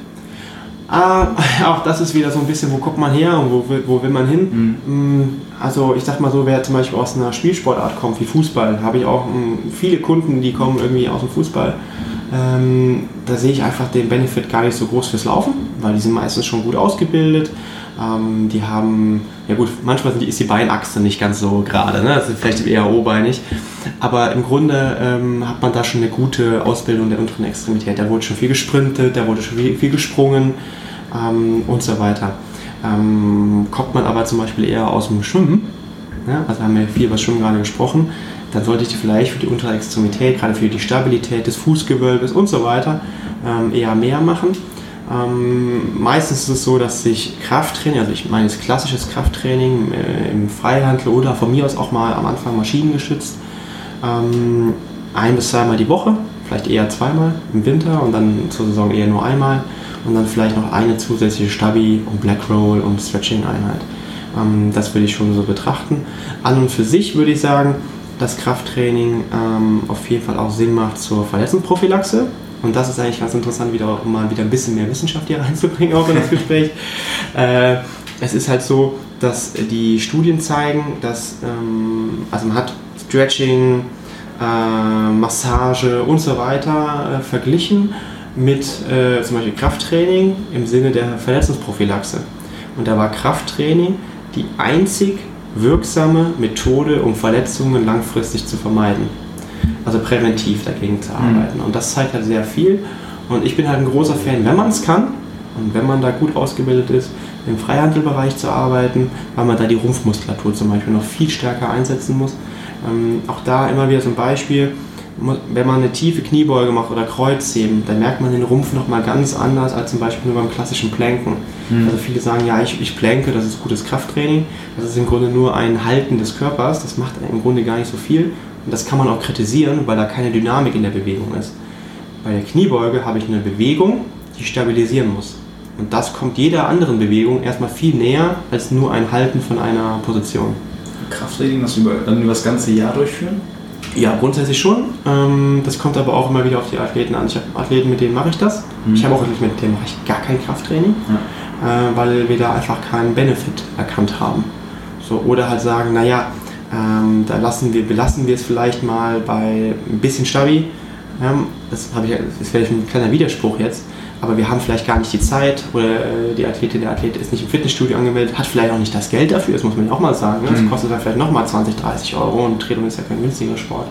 Ah, auch das ist wieder so ein bisschen, wo guckt man her und wo will, wo will man hin. Mhm. Mm, also ich sag mal so, wer zum Beispiel aus einer Spielsportart kommt, wie Fußball, habe ich auch mm, viele Kunden, die kommen irgendwie aus dem Fußball. Ähm, da sehe ich einfach den Benefit gar nicht so groß fürs Laufen, weil die sind meistens schon gut ausgebildet. Ähm, die haben, ja gut, manchmal die, ist die Beinachse nicht ganz so gerade, ne? das ist vielleicht eher O-beinig. Aber im Grunde ähm, hat man da schon eine gute Ausbildung der unteren Extremität. Da wurde schon viel gesprintet, da wurde schon viel, viel gesprungen ähm, und so weiter. Ähm, kommt man aber zum Beispiel eher aus dem Schwimmen, ja? also haben wir viel über Schwimmen gerade gesprochen, dann sollte ich die vielleicht für die untere Extremität, gerade für die Stabilität des Fußgewölbes und so weiter, ähm, eher mehr machen. Ähm, meistens ist es so, dass sich Krafttraining, also ich meine jetzt klassisches Krafttraining äh, im Freihandel oder von mir aus auch mal am Anfang maschinengeschützt, ähm, ein bis zweimal die Woche, vielleicht eher zweimal im Winter und dann zur Saison eher nur einmal und dann vielleicht noch eine zusätzliche Stabi und Black Roll und Stretching-Einheit. Ähm, das würde ich schon so betrachten. An und für sich würde ich sagen, dass Krafttraining ähm, auf jeden Fall auch Sinn macht zur Verletzungsprophylaxe. Und das ist eigentlich ganz interessant, wieder, um mal wieder ein bisschen mehr Wissenschaft hier *laughs* reinzubringen, auch in das Gespräch. äh, es ist halt so, dass die Studien zeigen, dass ähm, also man hat Stretching, äh, Massage und so weiter äh, verglichen mit äh, zum Beispiel Krafttraining im Sinne der Verletzungsprophylaxe. Und da war Krafttraining die einzig wirksame Methode, um Verletzungen langfristig zu vermeiden. Also präventiv dagegen zu mhm. arbeiten. Mhm. Und das zeigt halt sehr viel. Und ich bin halt ein großer Fan, wenn man es kann und wenn man da gut ausgebildet ist, im Freihandelbereich zu arbeiten, weil man da die Rumpfmuskulatur zum Beispiel noch viel stärker einsetzen muss. Ähm, auch da immer wieder so ein Beispiel wenn man eine tiefe Kniebeuge macht oder Kreuzheben, dann merkt man den Rumpf nochmal ganz anders als zum Beispiel nur beim klassischen Planken. Mhm. Also viele sagen, ja, ich, ich planke, das ist gutes Krafttraining. Das ist im Grunde nur ein Halten des Körpers, das macht im Grunde gar nicht so viel. Und das kann man auch kritisieren, weil da keine Dynamik in der Bewegung ist. Bei der Kniebeuge habe ich eine Bewegung, die stabilisieren muss. Und das kommt jeder anderen Bewegung erstmal viel näher als nur ein Halten von einer Position. Krafttraining, das über, dann über das ganze Jahr durchführen? Ja, grundsätzlich schon. Ähm, das kommt aber auch immer wieder auf die Athleten an. Ich habe Athleten, mit denen mache ich das. Mhm. Ich habe auch Athleten, mit denen mache ich gar kein Krafttraining, ja. Äh, weil wir da einfach keinen Benefit erkannt haben. So, oder halt sagen, naja, ähm, da lassen wir, belassen wir es vielleicht mal bei ein bisschen Stabi. das, ich, das wäre ein kleiner Widerspruch jetzt aber wir haben vielleicht gar nicht die Zeit oder äh, die Athletin, der Athlet ist nicht im Fitnessstudio angemeldet, hat vielleicht auch nicht das Geld dafür, das muss man ja auch mal sagen. Ne? Das mhm. kostet dann vielleicht nochmal 20, 30 Euro und Triathlon ist ja kein günstiger Sport.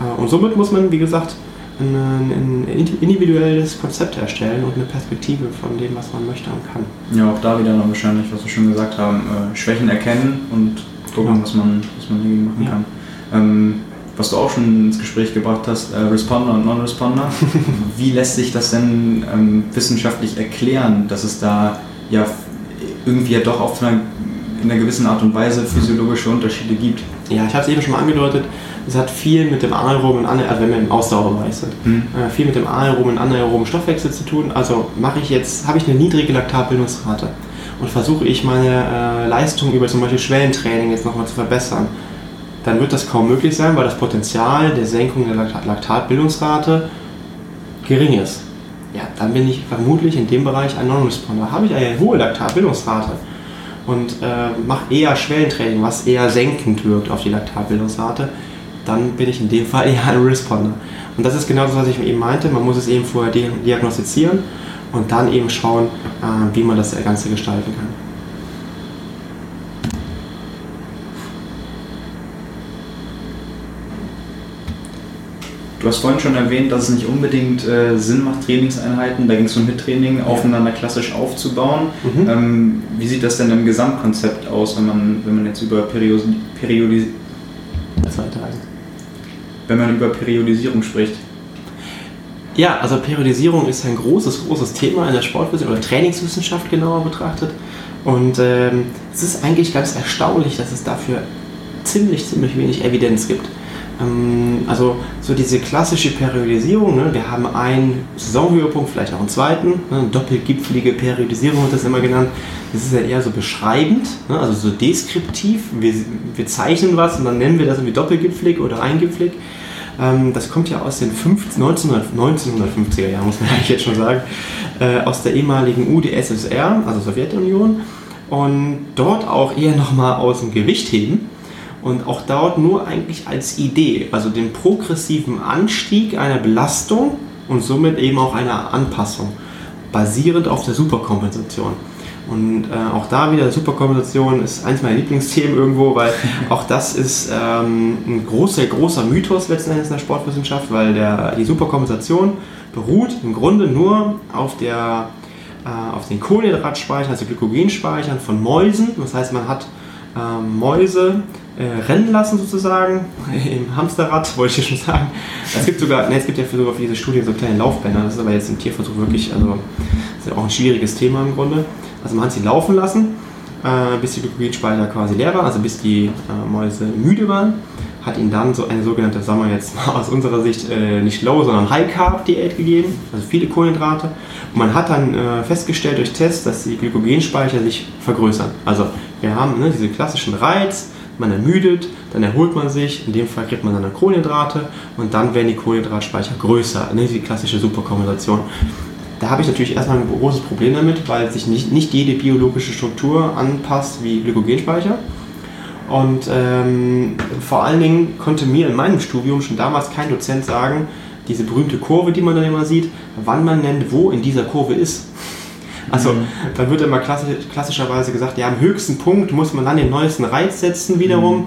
Äh, und somit muss man, wie gesagt, ein, individuelles Konzept erstellen und eine Perspektive von dem, was man möchte und kann. Ja, auch da wieder noch wahrscheinlich, was wir schon gesagt haben, äh, Schwächen erkennen und gucken, ja. was, man, was man dagegen machen ja. kann. Ähm, was du auch schon ins Gespräch gebracht hast, äh, Responder und Non-Responder. *laughs* Wie lässt sich das denn ähm, wissenschaftlich erklären, dass es da ja irgendwie ja doch auf einer, in einer gewissen Art und Weise physiologische Unterschiede gibt? Ja, ich habe es eben schon mal angedeutet. Es hat viel mit dem anaeroben, also wenn wir im Ausdauerbereich sind, mhm. äh, viel mit dem anaeroben und anaeroben Stoffwechsel zu tun. Also mache ich jetzt, habe ich eine niedrige Laktatbildungsrate und versuche ich meine äh, Leistung über zum Beispiel Schwellentraining jetzt nochmal zu verbessern dann wird das kaum möglich sein, weil das Potenzial der Senkung der Laktatbildungsrate gering ist. Ja, dann bin ich vermutlich in dem Bereich ein Non-Responder. Habe ich eine hohe Laktatbildungsrate und äh, mache eher Schwellentraining, was eher senkend wirkt auf die Laktatbildungsrate, dann bin ich in dem Fall *laughs* eher ein Responder. Und das ist genau das, was ich eben meinte. Man muss es eben vorher diagnostizieren und dann eben schauen, äh, wie man das Ganze gestalten kann. Du hast vorhin schon erwähnt, dass es nicht unbedingt äh, Sinn macht, Trainingseinheiten, da ging es um Hittraining, aufeinander klassisch aufzubauen. Mhm. Ähm, wie sieht das denn im Gesamtkonzept aus, wenn man, wenn man jetzt über Periodis wenn man über Periodisierung spricht? Ja, also Periodisierung ist ein großes, großes Thema in der Sportwissenschaft oder Trainingswissenschaft genauer betrachtet. Und ähm, es ist eigentlich ganz erstaunlich, dass es dafür ziemlich, ziemlich wenig Evidenz gibt. Ähm, also so diese klassische Periodisierung, ne? wir haben einen Saisonhöhepunkt, vielleicht auch einen zweiten, ne? doppelgipfelige Periodisierung wird das immer genannt. Das ist ja eher so beschreibend, ne? also so deskriptiv. Wir, wir zeichnen was und dann nennen wir das irgendwie doppelgipfelig oder eingipfelig. Ähm, das kommt ja aus den 50, 1950er Jahren, muss man *laughs* eigentlich jetzt schon sagen, äh, aus der ehemaligen UdSSR, also Sowjetunion. Und dort auch eher nochmal aus dem Gewichtheben und auch dort nur eigentlich als Idee, also den progressiven Anstieg einer Belastung und somit eben auch einer Anpassung, basierend auf der Superkompensation. Und äh, auch da wieder Superkompensation ist eins meiner Lieblingsthemen irgendwo, weil *laughs* auch das ist ähm, ein großer, großer Mythos letzten Endes in der Sportwissenschaft, weil der, die Superkompensation beruht im Grunde nur auf, der, äh, auf den Kohlenhydratspeichern, also Glykogenspeichern von Mäusen. Das heißt, man hat äh, Mäuse äh, rennen lassen sozusagen *laughs* im Hamsterrad, wollte ich schon sagen. Es gibt sogar, ne, es gibt ja sogar für diese Studien so kleine Laufbänder, das ist aber jetzt im Tierversuch wirklich, also ist ja auch ein schwieriges Thema im Grunde. Also man hat sie laufen lassen, äh, bis die Glykogenspeicher quasi leer waren, also bis die äh, Mäuse müde waren, hat ihnen dann so eine sogenannte, sagen wir jetzt mal *laughs* aus unserer Sicht äh, nicht Low, sondern High Carb Diät gegeben, also viele Kohlenhydrate. Und man hat dann äh, festgestellt durch Tests, dass die Glykogenspeicher sich vergrößern. Also wir haben ne, diese klassischen Reiz, man ermüdet, dann erholt man sich, in dem Fall kriegt man dann Kohlenhydrate und dann werden die Kohlenhydratspeicher größer, ne, die klassische Superkombination. Da habe ich natürlich erstmal ein großes Problem damit, weil sich nicht, nicht jede biologische Struktur anpasst wie Glykogenspeicher. Und ähm, vor allen Dingen konnte mir in meinem Studium schon damals kein Dozent sagen, diese berühmte Kurve, die man dann immer sieht, wann man nennt, wo in dieser Kurve ist. Also mhm. dann wird immer klassisch, klassischerweise gesagt, ja, am höchsten Punkt muss man dann den neuesten Reiz setzen wiederum. Mhm.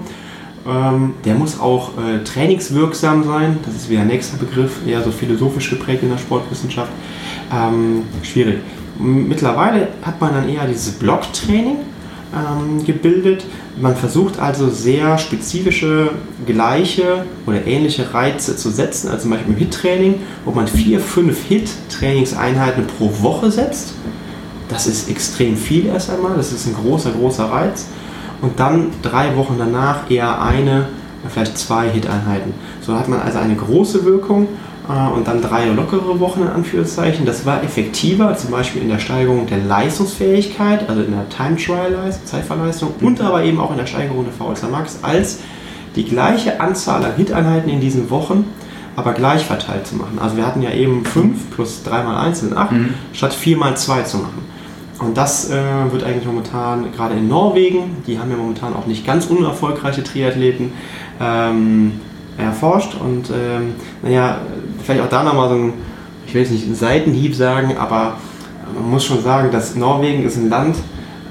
Ähm, der muss auch äh, trainingswirksam sein. Das ist wieder ein nächster Begriff, eher so philosophisch geprägt in der Sportwissenschaft. Ähm, schwierig. Mittlerweile hat man dann eher dieses Blocktraining ähm, gebildet. Man versucht also sehr spezifische, gleiche oder ähnliche Reize zu setzen, also zum Beispiel im HIT-Training, wo man vier, fünf HIT-Trainingseinheiten pro Woche setzt das ist extrem viel erst einmal, das ist ein großer, großer Reiz. Und dann drei Wochen danach eher eine, vielleicht zwei Hit-Einheiten. So hat man also eine große Wirkung äh, und dann drei lockere Wochen in Anführungszeichen. Das war effektiver, zum Beispiel in der Steigerung der Leistungsfähigkeit, also in der Time Trial Leistung, Zeitverleistung und aber eben auch in der Steigerung der VSA Max, als die gleiche Anzahl an Hit-Einheiten in diesen Wochen aber gleich verteilt zu machen. Also wir hatten ja eben 5 plus 3 mal 1 sind 8, mhm. statt 4 mal 2 zu machen. Und das äh, wird eigentlich momentan, gerade in Norwegen, die haben ja momentan auch nicht ganz unerfolgreiche Triathleten, ähm, erforscht. Und ähm, naja, vielleicht auch da nochmal so ein, ich will jetzt nicht einen Seitenhieb sagen, aber man muss schon sagen, dass Norwegen ist ein Land,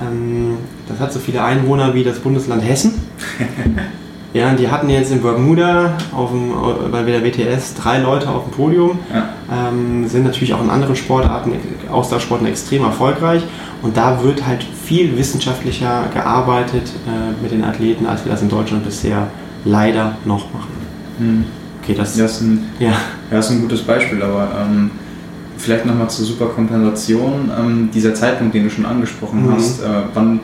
ähm, das hat so viele Einwohner wie das Bundesland Hessen. *laughs* Ja, die hatten jetzt in Bermuda auf dem, bei der WTS drei Leute auf dem Podium, ja. ähm, sind natürlich auch in anderen Sportarten, Ausdauersporten extrem erfolgreich und da wird halt viel wissenschaftlicher gearbeitet äh, mit den Athleten, als wir das in Deutschland bisher leider noch machen. Hm. Okay, das, das, ist ein, ja. Ja, ist ein gutes Beispiel, aber ähm, vielleicht nochmal zur Superkompensation. Ähm, dieser Zeitpunkt, den du schon angesprochen mhm. hast, äh, wann,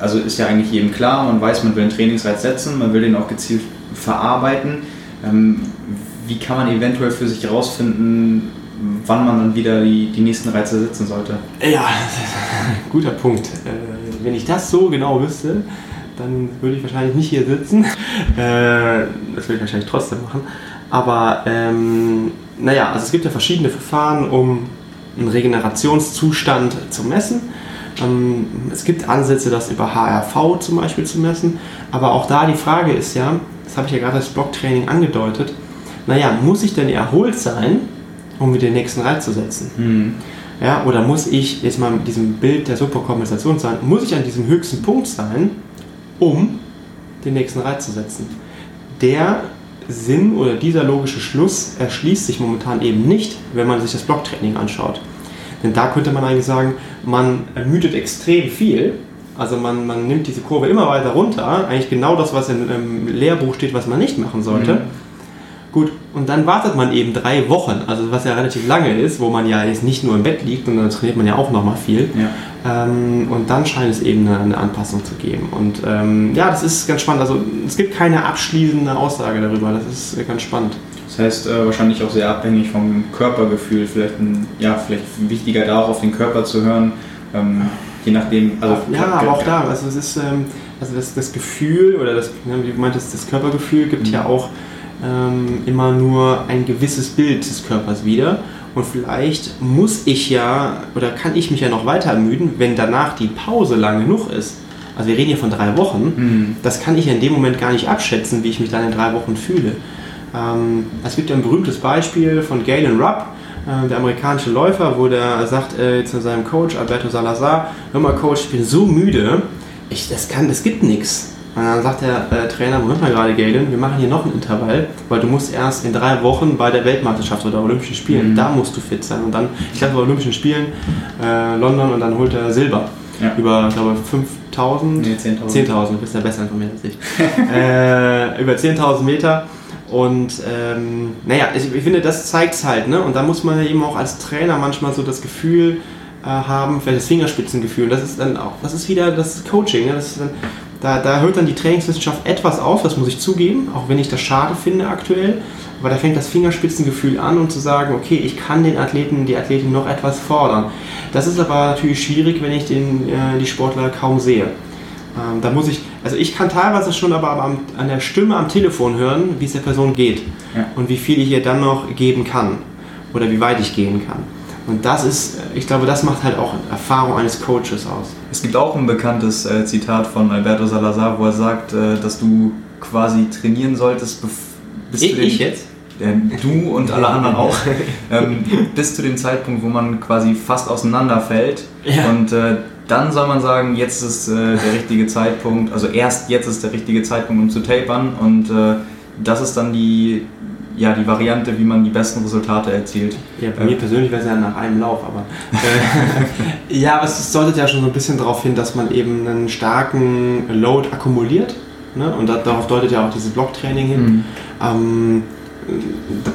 also ist ja eigentlich jedem klar, man weiß, man will einen Trainingsreiz setzen, man will den auch gezielt verarbeiten. Ähm, wie kann man eventuell für sich herausfinden, wann man dann wieder die, die nächsten Reize setzen sollte? Ja, *laughs* guter Punkt. Äh, wenn ich das so genau wüsste, dann würde ich wahrscheinlich nicht hier sitzen. Äh, das würde ich wahrscheinlich trotzdem machen. Aber ähm, naja, also es gibt ja verschiedene Verfahren, um einen Regenerationszustand zu messen. Ähm, es gibt Ansätze, das über HRV zum Beispiel zu messen. Aber auch da die Frage ist ja, das habe ich ja gerade als Blocktraining angedeutet, naja, muss ich denn erholt sein, um wieder den nächsten Reiz zu setzen? Mhm. Ja, oder muss ich, jetzt mal mit diesem Bild der Superkompensation sein, muss ich an diesem höchsten Punkt sein, um den nächsten Reiz zu setzen? Der Sinn oder dieser logische Schluss erschließt sich momentan eben nicht, wenn man sich das Blocktraining anschaut. Denn da könnte man eigentlich sagen, man ermüdet extrem viel. Also man, man nimmt diese Kurve immer weiter runter. Eigentlich genau das, was im Lehrbuch steht, was man nicht machen sollte. Mhm. Gut, und dann wartet man eben drei Wochen, also was ja relativ lange ist, wo man ja jetzt nicht nur im Bett liegt, sondern trainiert man ja auch nochmal viel. Ja. Ähm, und dann scheint es eben eine, eine Anpassung zu geben. Und ähm, ja, das ist ganz spannend. Also es gibt keine abschließende Aussage darüber. Das ist ganz spannend. Das heißt äh, wahrscheinlich auch sehr abhängig vom Körpergefühl. Vielleicht, ein, ja, vielleicht wichtiger darauf, auf den Körper zu hören. Ähm, je nachdem. Also ja, aber auch da. Also es ist ähm, also das, das Gefühl oder das, wie du meintest, das Körpergefühl gibt mhm. ja auch ähm, immer nur ein gewisses Bild des Körpers wieder. Und vielleicht muss ich ja oder kann ich mich ja noch weiter ermüden, wenn danach die Pause lang genug ist. Also wir reden hier von drei Wochen. Mhm. Das kann ich ja in dem Moment gar nicht abschätzen, wie ich mich dann in drei Wochen fühle. Ähm, es gibt ja ein berühmtes Beispiel von Galen Rupp, äh, der amerikanische Läufer, wo der sagt äh, zu seinem Coach Alberto Salazar, hör mal Coach, ich bin so müde, ich, das, kann, das gibt nichts. Und dann sagt der äh, Trainer, Moment mal gerade, Galen, wir machen hier noch ein Intervall, weil du musst erst in drei Wochen bei der Weltmeisterschaft oder Olympischen Spielen, mhm. da musst du fit sein. Und dann, ich glaube, bei Olympischen Spielen äh, London und dann holt er Silber. Ja. Über, ich glaube, 5000? Nee, 10.000. 10.000, du bist ja besser informiert als ich. *laughs* äh, über 10.000 Meter. Und ähm, naja, ich, ich, finde, das zeigt es halt. Ne? Und da muss man ja eben auch als Trainer manchmal so das Gefühl äh, haben, vielleicht das Fingerspitzengefühl. Das ist dann auch, das ist wieder das Coaching. Ne? Das dann, da, da hört dann die Trainingswissenschaft etwas auf, das muss ich zugeben, auch wenn ich das schade finde aktuell. Aber da fängt das Fingerspitzengefühl an, um zu sagen, okay, ich kann den Athleten, die Athletin noch etwas fordern. Das ist aber natürlich schwierig, wenn ich den, äh, die Sportler kaum sehe. Ähm, da muss ich, also ich kann teilweise schon aber am, an der Stimme am Telefon hören, wie es der Person geht ja. und wie viel ich ihr dann noch geben kann oder wie weit ich gehen kann. Und das ist, ich glaube, das macht halt auch Erfahrung eines Coaches aus. Es gibt auch ein bekanntes äh, Zitat von Alberto Salazar, wo er sagt, äh, dass du quasi trainieren solltest, bis ich, du den, ich jetzt? Äh, du und alle anderen auch, *laughs* ähm, bis zu dem Zeitpunkt, wo man quasi fast auseinanderfällt. Ja. Und äh, dann soll man sagen, jetzt ist äh, der richtige Zeitpunkt, also erst jetzt ist der richtige Zeitpunkt, um zu tapern. Und äh, das ist dann die ja, die Variante, wie man die besten Resultate erzielt. Ja, bei äh, mir persönlich wäre es ja nach einem Lauf, aber äh, *laughs* ja, aber es deutet ja schon so ein bisschen darauf hin, dass man eben einen starken Load akkumuliert. Ne? Und darauf deutet ja auch dieses Blocktraining hin. Mhm. Ähm,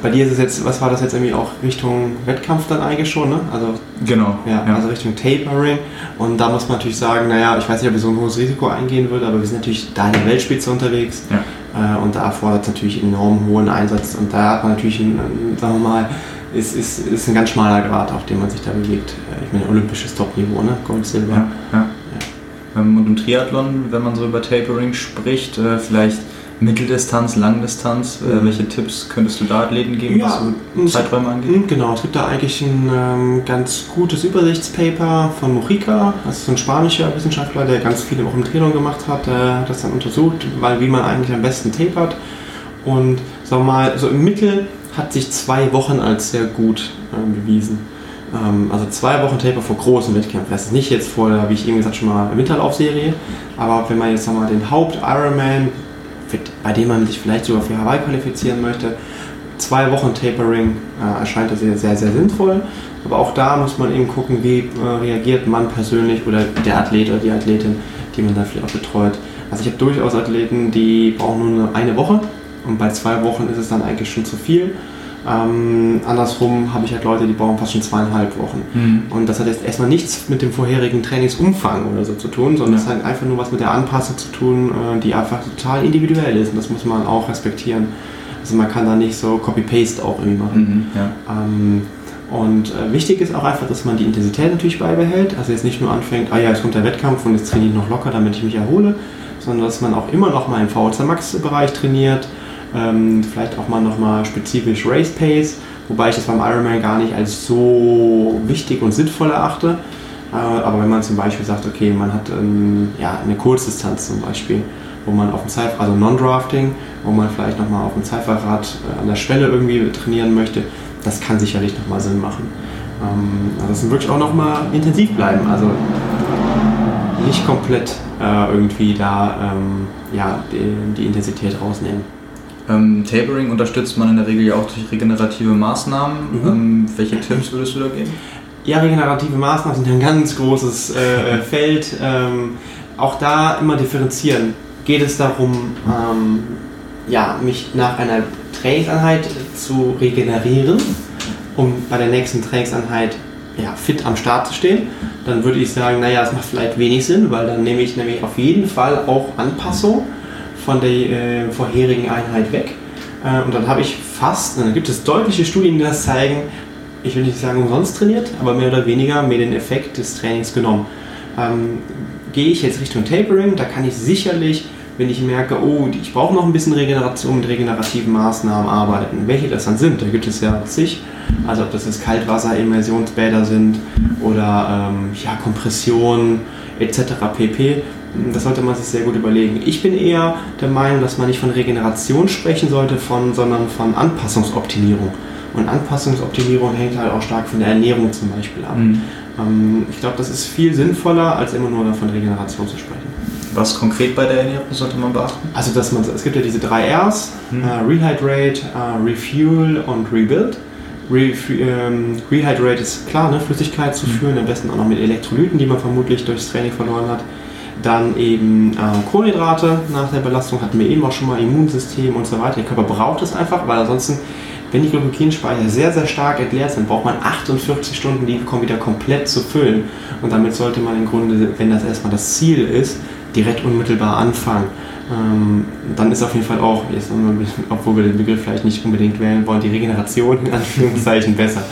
bei dir ist es jetzt, was war das jetzt irgendwie auch Richtung Wettkampf dann eigentlich schon, ne? Also, genau. Ja, ja, also Richtung Tapering. Und da muss man natürlich sagen, naja, ich weiß nicht, ob ich so ein hohes Risiko eingehen würde, aber wir sind natürlich da in der Weltspitze unterwegs. Ja. Äh, und da erfordert es natürlich enorm hohen Einsatz. Und da hat man natürlich, einen, sagen wir mal, ist, ist, ist ein ganz schmaler Grad, auf dem man sich da bewegt. Äh, ich meine, olympisches Top-Niveau, ne? Gold, Silber. Ja, ja. Ähm, und im Triathlon, wenn man so über Tapering spricht, äh, vielleicht Mitteldistanz, Langdistanz, äh, mhm. welche Tipps könntest du da Athleten geben, ja, was so Zeiträume angeht? Mhm, genau, es gibt da eigentlich ein ähm, ganz gutes Übersichtspaper von Mujica, das ist ein spanischer Wissenschaftler, der ganz viele auch im Training gemacht hat, der hat das dann untersucht, weil wie man eigentlich am besten tapert und sagen wir mal, so im Mittel hat sich zwei Wochen als sehr gut äh, bewiesen. Ähm, also zwei Wochen Taper vor großen Wettkämpfen. Das ist nicht jetzt vor der, wie ich eben gesagt schon mal, Winterlaufserie, aber wenn man jetzt wir, den Haupt-Ironman bei dem man sich vielleicht sogar für Hawaii qualifizieren möchte. Zwei Wochen Tapering äh, erscheint das sehr, sehr, sehr sinnvoll. Aber auch da muss man eben gucken, wie äh, reagiert man persönlich oder der Athlet oder die Athletin, die man da vielleicht auch betreut. Also ich habe durchaus Athleten, die brauchen nur eine Woche Und bei zwei Wochen ist es dann eigentlich schon zu viel. Ähm, andersrum habe ich halt Leute, die brauchen fast schon zweieinhalb Wochen. Mhm. Und das hat jetzt erstmal nichts mit dem vorherigen Trainingsumfang oder so zu tun, sondern es ja. hat einfach nur was mit der Anpassung zu tun, äh, die einfach total individuell ist. Und das muss man auch respektieren. Also man kann da nicht so Copy-Paste auch irgendwie machen. Mhm, ja. ähm, und äh, wichtig ist auch einfach, dass man die Intensität natürlich beibehält. Also jetzt nicht nur anfängt, ah ja, jetzt kommt der Wettkampf und jetzt trainiere ich noch locker, damit ich mich erhole, sondern dass man auch immer noch mal im VO2 Max-Bereich trainiert, ähm, vielleicht auch mal noch mal spezifisch Race Pace, wobei ich das beim Ironman gar nicht als so wichtig und sinnvoll erachte. Äh, aber wenn man zum Beispiel sagt, okay, man hat ähm, ja, eine Kurzdistanz zum Beispiel, wo man auf dem Cypher, also Non-Drafting, wo man vielleicht noch mal auf dem Cypherrad äh, an der Schwelle irgendwie trainieren möchte, das kann sicherlich nochmal Sinn machen. Ähm, also das wirklich auch nochmal intensiv bleiben. Also nicht komplett äh, irgendwie da ähm, ja, die, die, Intensität rausnehmen. Ähm, Tapering unterstützt man in der Regel ja auch durch regenerative Maßnahmen. Mhm. Ähm, welche Tipps würdest du da geben? Ja, regenerative Maßnahmen sind ein ganz großes äh, *laughs* Feld. Ähm, auch da immer differenzieren. Geht es darum, ähm, ja, mich nach einer Trainingseinheit zu regenerieren, um bei der nächsten Trainingseinheit ja, fit am Start zu stehen, dann würde ich sagen, naja, es macht vielleicht wenig Sinn, weil dann nehme ich nämlich auf jeden Fall auch Anpassung von der äh, vorherigen Einheit weg. Äh, und dann habe ich fast, dann gibt es deutliche Studien, die das zeigen, ich will nicht sagen umsonst trainiert, aber mehr oder weniger mir den Effekt des Trainings genommen. Ähm, gehe ich jetzt Richtung Tapering, da kann ich sicherlich wenn ich merke, oh, ich brauche noch ein bisschen Regeneration mit regenerativen Maßnahmen arbeiten, welche das dann sind, da gibt es ja zig, also ob das jetzt Kaltwasser, Immersionsbäder sind oder ähm, ja, Kompression etc. pp. Das sollte man sich sehr gut überlegen. Ich bin eher der Meinung, dass man nicht von Regeneration sprechen sollte, von, sondern von Anpassungsoptimierung. Und Anpassungsoptimierung hängt halt auch stark von der Ernährung zum Beispiel ab. Mhm. Ähm, ich glaube, das ist viel sinnvoller, als immer nur davon Regeneration zu sprechen. Was konkret bei der Ernährung sollte man beachten? Also, dass man, es gibt ja diese drei Rs, hm. äh, Rehydrate, äh, Refuel und Rebuild. Re, ähm, Rehydrate ist klar, ne, Flüssigkeit zu hm. führen, am besten auch noch mit Elektrolyten, die man vermutlich durchs Training verloren hat. Dann eben äh, Kohlenhydrate nach der Belastung, hatten wir eben auch schon mal Immunsystem und so weiter. Der Körper braucht es einfach, weil ansonsten, wenn die Glykogenspeicher sehr, sehr stark entleert sind, braucht man 48 Stunden, die wieder komplett zu füllen. Und damit sollte man im Grunde, wenn das erstmal das Ziel ist, direkt unmittelbar anfangen. Ähm, dann ist auf jeden Fall auch, jetzt, obwohl wir den Begriff vielleicht nicht unbedingt wählen wollen, die Regeneration in Anführungszeichen *laughs* besser.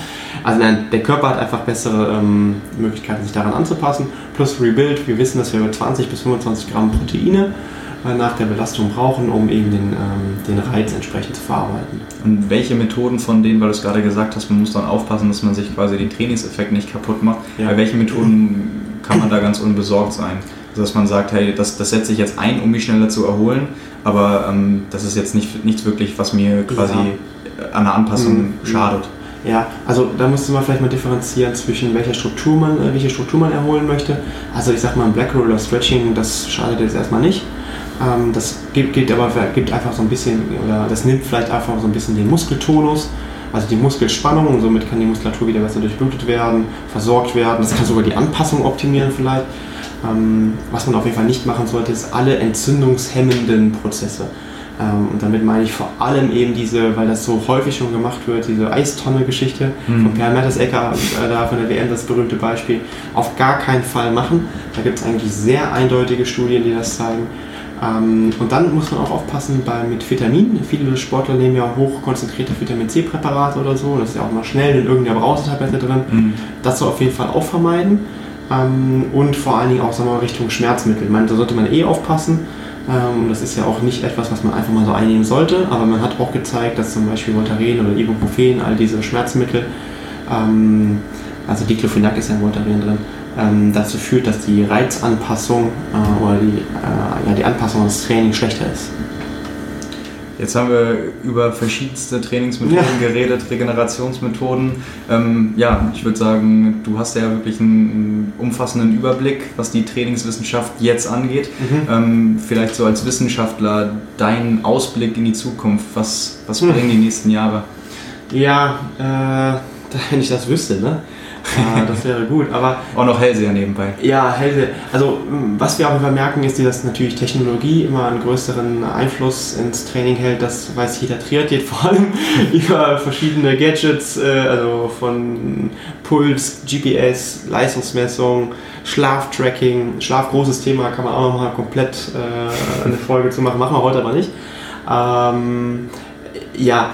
Also nein, der Körper hat einfach bessere ähm, Möglichkeiten, sich daran anzupassen. Plus Rebuild, wir wissen, dass wir 20 bis 25 Gramm Proteine äh, nach der Belastung brauchen, um eben den, ähm, den Reiz entsprechend zu verarbeiten. Und welche Methoden von denen, weil du es gerade gesagt hast, man muss dann aufpassen, dass man sich quasi den Trainingseffekt nicht kaputt macht. Ja. Bei welchen Methoden kann man da ganz unbesorgt sein? Dass man sagt, hey, das, das setze ich jetzt ein, um mich schneller zu erholen, aber ähm, das ist jetzt nicht, nichts wirklich, was mir quasi ja. an der Anpassung mhm. schadet. Ja, also da müsste man vielleicht mal differenzieren zwischen welcher Struktur man, äh, welche Struktur man erholen möchte. Also ich sag mal, Black Roller Stretching, das schadet jetzt erstmal nicht. Ähm, das gibt, gibt aber gibt einfach so ein bisschen, oder das nimmt vielleicht einfach so ein bisschen den Muskeltonus, also die Muskelspannung und somit kann die Muskulatur wieder besser durchblutet werden, versorgt werden. Das kann sogar die Anpassung optimieren vielleicht. Ähm, was man auf jeden Fall nicht machen sollte, ist alle entzündungshemmenden Prozesse. Ähm, und damit meine ich vor allem eben diese, weil das so häufig schon gemacht wird, diese Eistonne-Geschichte mhm. von Per Mertesacker, äh, da von der WM das berühmte Beispiel, auf gar keinen Fall machen. Da gibt es eigentlich sehr eindeutige Studien, die das zeigen. Ähm, und dann muss man auch aufpassen bei, mit Vitamin. Viele Sportler nehmen ja hochkonzentrierte Vitamin C-Präparate oder so. Das ist ja auch mal schnell in irgendeiner Brausetablette drin. Mhm. Das soll auf jeden Fall auch vermeiden. Ähm, und vor allen Dingen auch sagen wir Richtung Schmerzmittel. Meine, da sollte man eh aufpassen. Ähm, das ist ja auch nicht etwas, was man einfach mal so einnehmen sollte, aber man hat auch gezeigt, dass zum Beispiel Voltaren oder Ibuprofen, all diese Schmerzmittel, ähm, also Diclofenac ist ja in Voltaren drin, ähm, dazu führt, dass die Reizanpassung äh, oder die, äh, ja, die Anpassung des Trainings schlechter ist. Jetzt haben wir über verschiedenste Trainingsmethoden ja. geredet, Regenerationsmethoden. Ähm, ja, ich würde sagen, du hast ja wirklich einen, umfassenden Überblick, was die Trainingswissenschaft jetzt angeht. Mhm. Ähm, vielleicht so als Wissenschaftler dein Ausblick in die Zukunft. Was, was mhm. bringen die nächsten Jahre? Ja, äh, *laughs* wenn ich das wüsste, ne? Ja, das wäre gut. Aber auch noch Hellseher nebenbei. Ja, Hellseher. Also was wir auch immer merken, ist, dass natürlich Technologie immer einen größeren Einfluss ins Training hält. Das weiß jeder Triathlet *laughs* vor allem über verschiedene Gadgets, äh, also von Puls, GPS, Leistungsmessung, Schlaftracking. Schlaf großes Thema, kann man auch noch mal komplett äh, eine Folge zu machen. Machen wir heute aber nicht. Ähm, ja,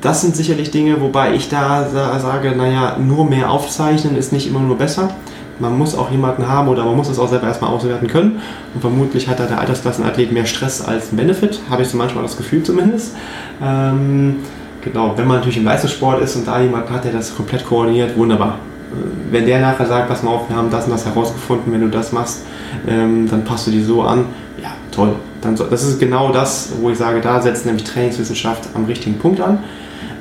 das sind sicherlich Dinge, wobei ich da sage, naja, nur mehr aufzeichnen ist nicht immer nur besser. Man muss auch jemanden haben oder man muss es auch selber erstmal auswerten können. Und vermutlich hat da der Altersklassenathlet mehr Stress als Benefit, habe ich so manchmal das Gefühl zumindest. Ähm, genau, wenn man natürlich im Leistungssport ist und da jemanden hat, der das komplett koordiniert, wunderbar. Äh, wenn der nachher sagt, pass mal auf, wir haben das und das herausgefunden, wenn du das machst, ähm, dann passt du die so an, ja, toll. Dann das ist genau das, wo ich sage, da setzt nämlich Trainingswissenschaft am richtigen Punkt an.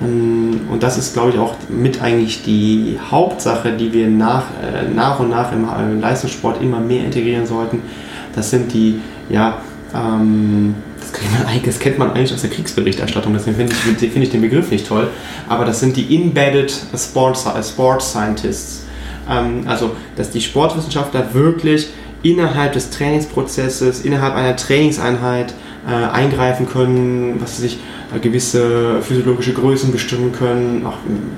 Ähm, und das ist, glaube ich, auch mit eigentlich die Hauptsache, die wir nach, äh, nach und nach im äh, Leistungssport immer mehr integrieren sollten. Das sind die, ja, ähm, das, kennt man eigentlich aus der Kriegsberichterstattung, deswegen finde ich, find ich den Begriff nicht toll, aber das sind die Embedded Sports, Sports Scientists. Ähm, also, dass die Sportwissenschaftler wirklich innerhalb des Trainingsprozesses, innerhalb einer Trainingseinheit äh, eingreifen können, was sie sich äh, gewisse physiologische Größen bestimmen können, auch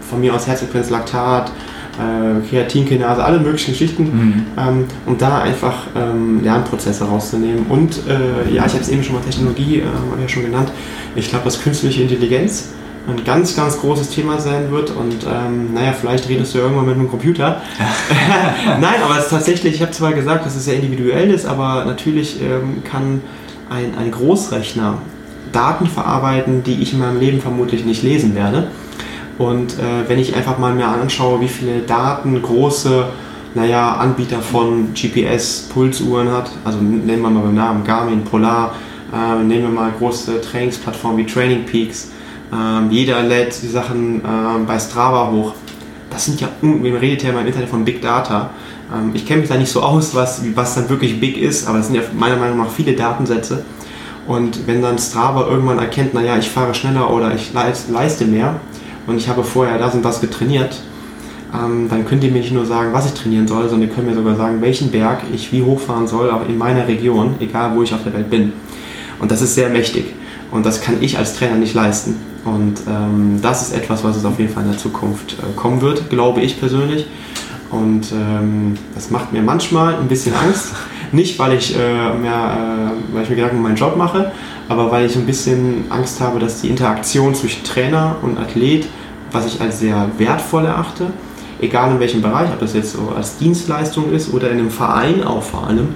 von mir aus Herzfrequenz, Laktat, äh, Kreatinkinase, alle möglichen Geschichten, mhm. ähm, um da einfach ähm, Lernprozesse rauszunehmen. Und äh, ja, ich habe es eben schon mal Technologie, äh, ja schon genannt. Ich glaube, dass künstliche Intelligenz ein ganz, ganz großes Thema sein wird und ähm, naja, vielleicht redest du irgendwann mit einem Computer. *laughs* *laughs* Nein, aber es ist tatsächlich, ich habe zwar gesagt, dass es sehr individuell ist, aber natürlich ähm, kann ein, ein Großrechner Daten verarbeiten, die ich in meinem Leben vermutlich nicht lesen werde. Und äh, wenn ich einfach mal mir anschaue, wie viele Daten große naja, Anbieter von GPS-Pulsuhren hat, also nennen wir mal beim Namen Garmin, Polar, äh, nehmen wir mal große Trainingsplattformen wie Training Peaks, äh, jeder lädt die Sachen ähm, bei Strava hoch. Das sind ja, man redet ja im Internet von Big Data. Ähm, ich kenne mich da nicht so aus, was, was dann wirklich big ist, aber es sind ja meiner Meinung nach viele Datensätze. Und wenn dann Strava irgendwann erkennt, naja, ich fahre schneller oder ich leiste mehr und ich habe vorher das und das getrainiert, ähm, dann könnt ihr mir nicht nur sagen, was ich trainieren soll, sondern ihr könnt mir sogar sagen, welchen Berg ich wie hochfahren soll, auch in meiner Region, egal wo ich auf der Welt bin. Und das ist sehr mächtig. Und das kann ich als Trainer nicht leisten. Und ähm, das ist etwas, was es auf jeden Fall in der Zukunft äh, kommen wird, glaube ich persönlich. Und ähm, das macht mir manchmal ein bisschen Angst. Nicht, weil ich, äh, mehr, äh, weil ich mir Gedanken um meinen Job mache, aber weil ich ein bisschen Angst habe, dass die Interaktion zwischen Trainer und Athlet, was ich als sehr wertvoll erachte, egal in welchem Bereich, ob das jetzt so als Dienstleistung ist oder in einem Verein auch vor allem,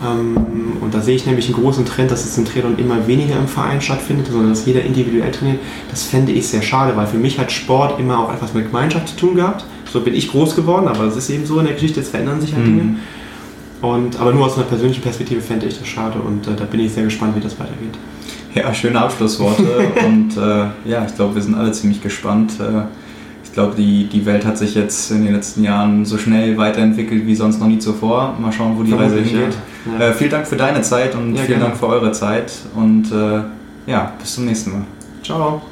und da sehe ich nämlich einen großen Trend, dass es in Triathlon immer weniger im Verein stattfindet, sondern dass jeder individuell trainiert. Das fände ich sehr schade, weil für mich hat Sport immer auch etwas mit Gemeinschaft zu tun gehabt. So bin ich groß geworden, aber es ist eben so in der Geschichte, es verändern sich halt mhm. Dinge. Und, aber nur aus einer persönlichen Perspektive fände ich das schade und äh, da bin ich sehr gespannt, wie das weitergeht. Ja, schöne Abschlussworte *laughs* und äh, ja, ich glaube, wir sind alle ziemlich gespannt. Äh, ich glaube, die, die Welt hat sich jetzt in den letzten Jahren so schnell weiterentwickelt wie sonst noch nie zuvor. Mal schauen, wo die Reise hingeht. Ja. Ja. Äh, vielen Dank für deine Zeit und ja, vielen gerne. Dank für eure Zeit und äh, ja, bis zum nächsten Mal. Ciao.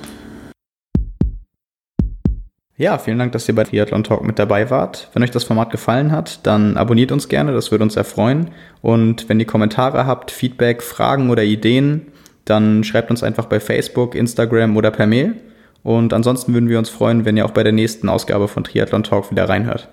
Ja, vielen Dank, dass ihr bei Triathlon Talk mit dabei wart. Wenn euch das Format gefallen hat, dann abonniert uns gerne, das würde uns sehr freuen. Und wenn ihr Kommentare habt, Feedback, Fragen oder Ideen, dann schreibt uns einfach bei Facebook, Instagram oder per Mail. Und ansonsten würden wir uns freuen, wenn ihr auch bei der nächsten Ausgabe von Triathlon Talk wieder reinhört.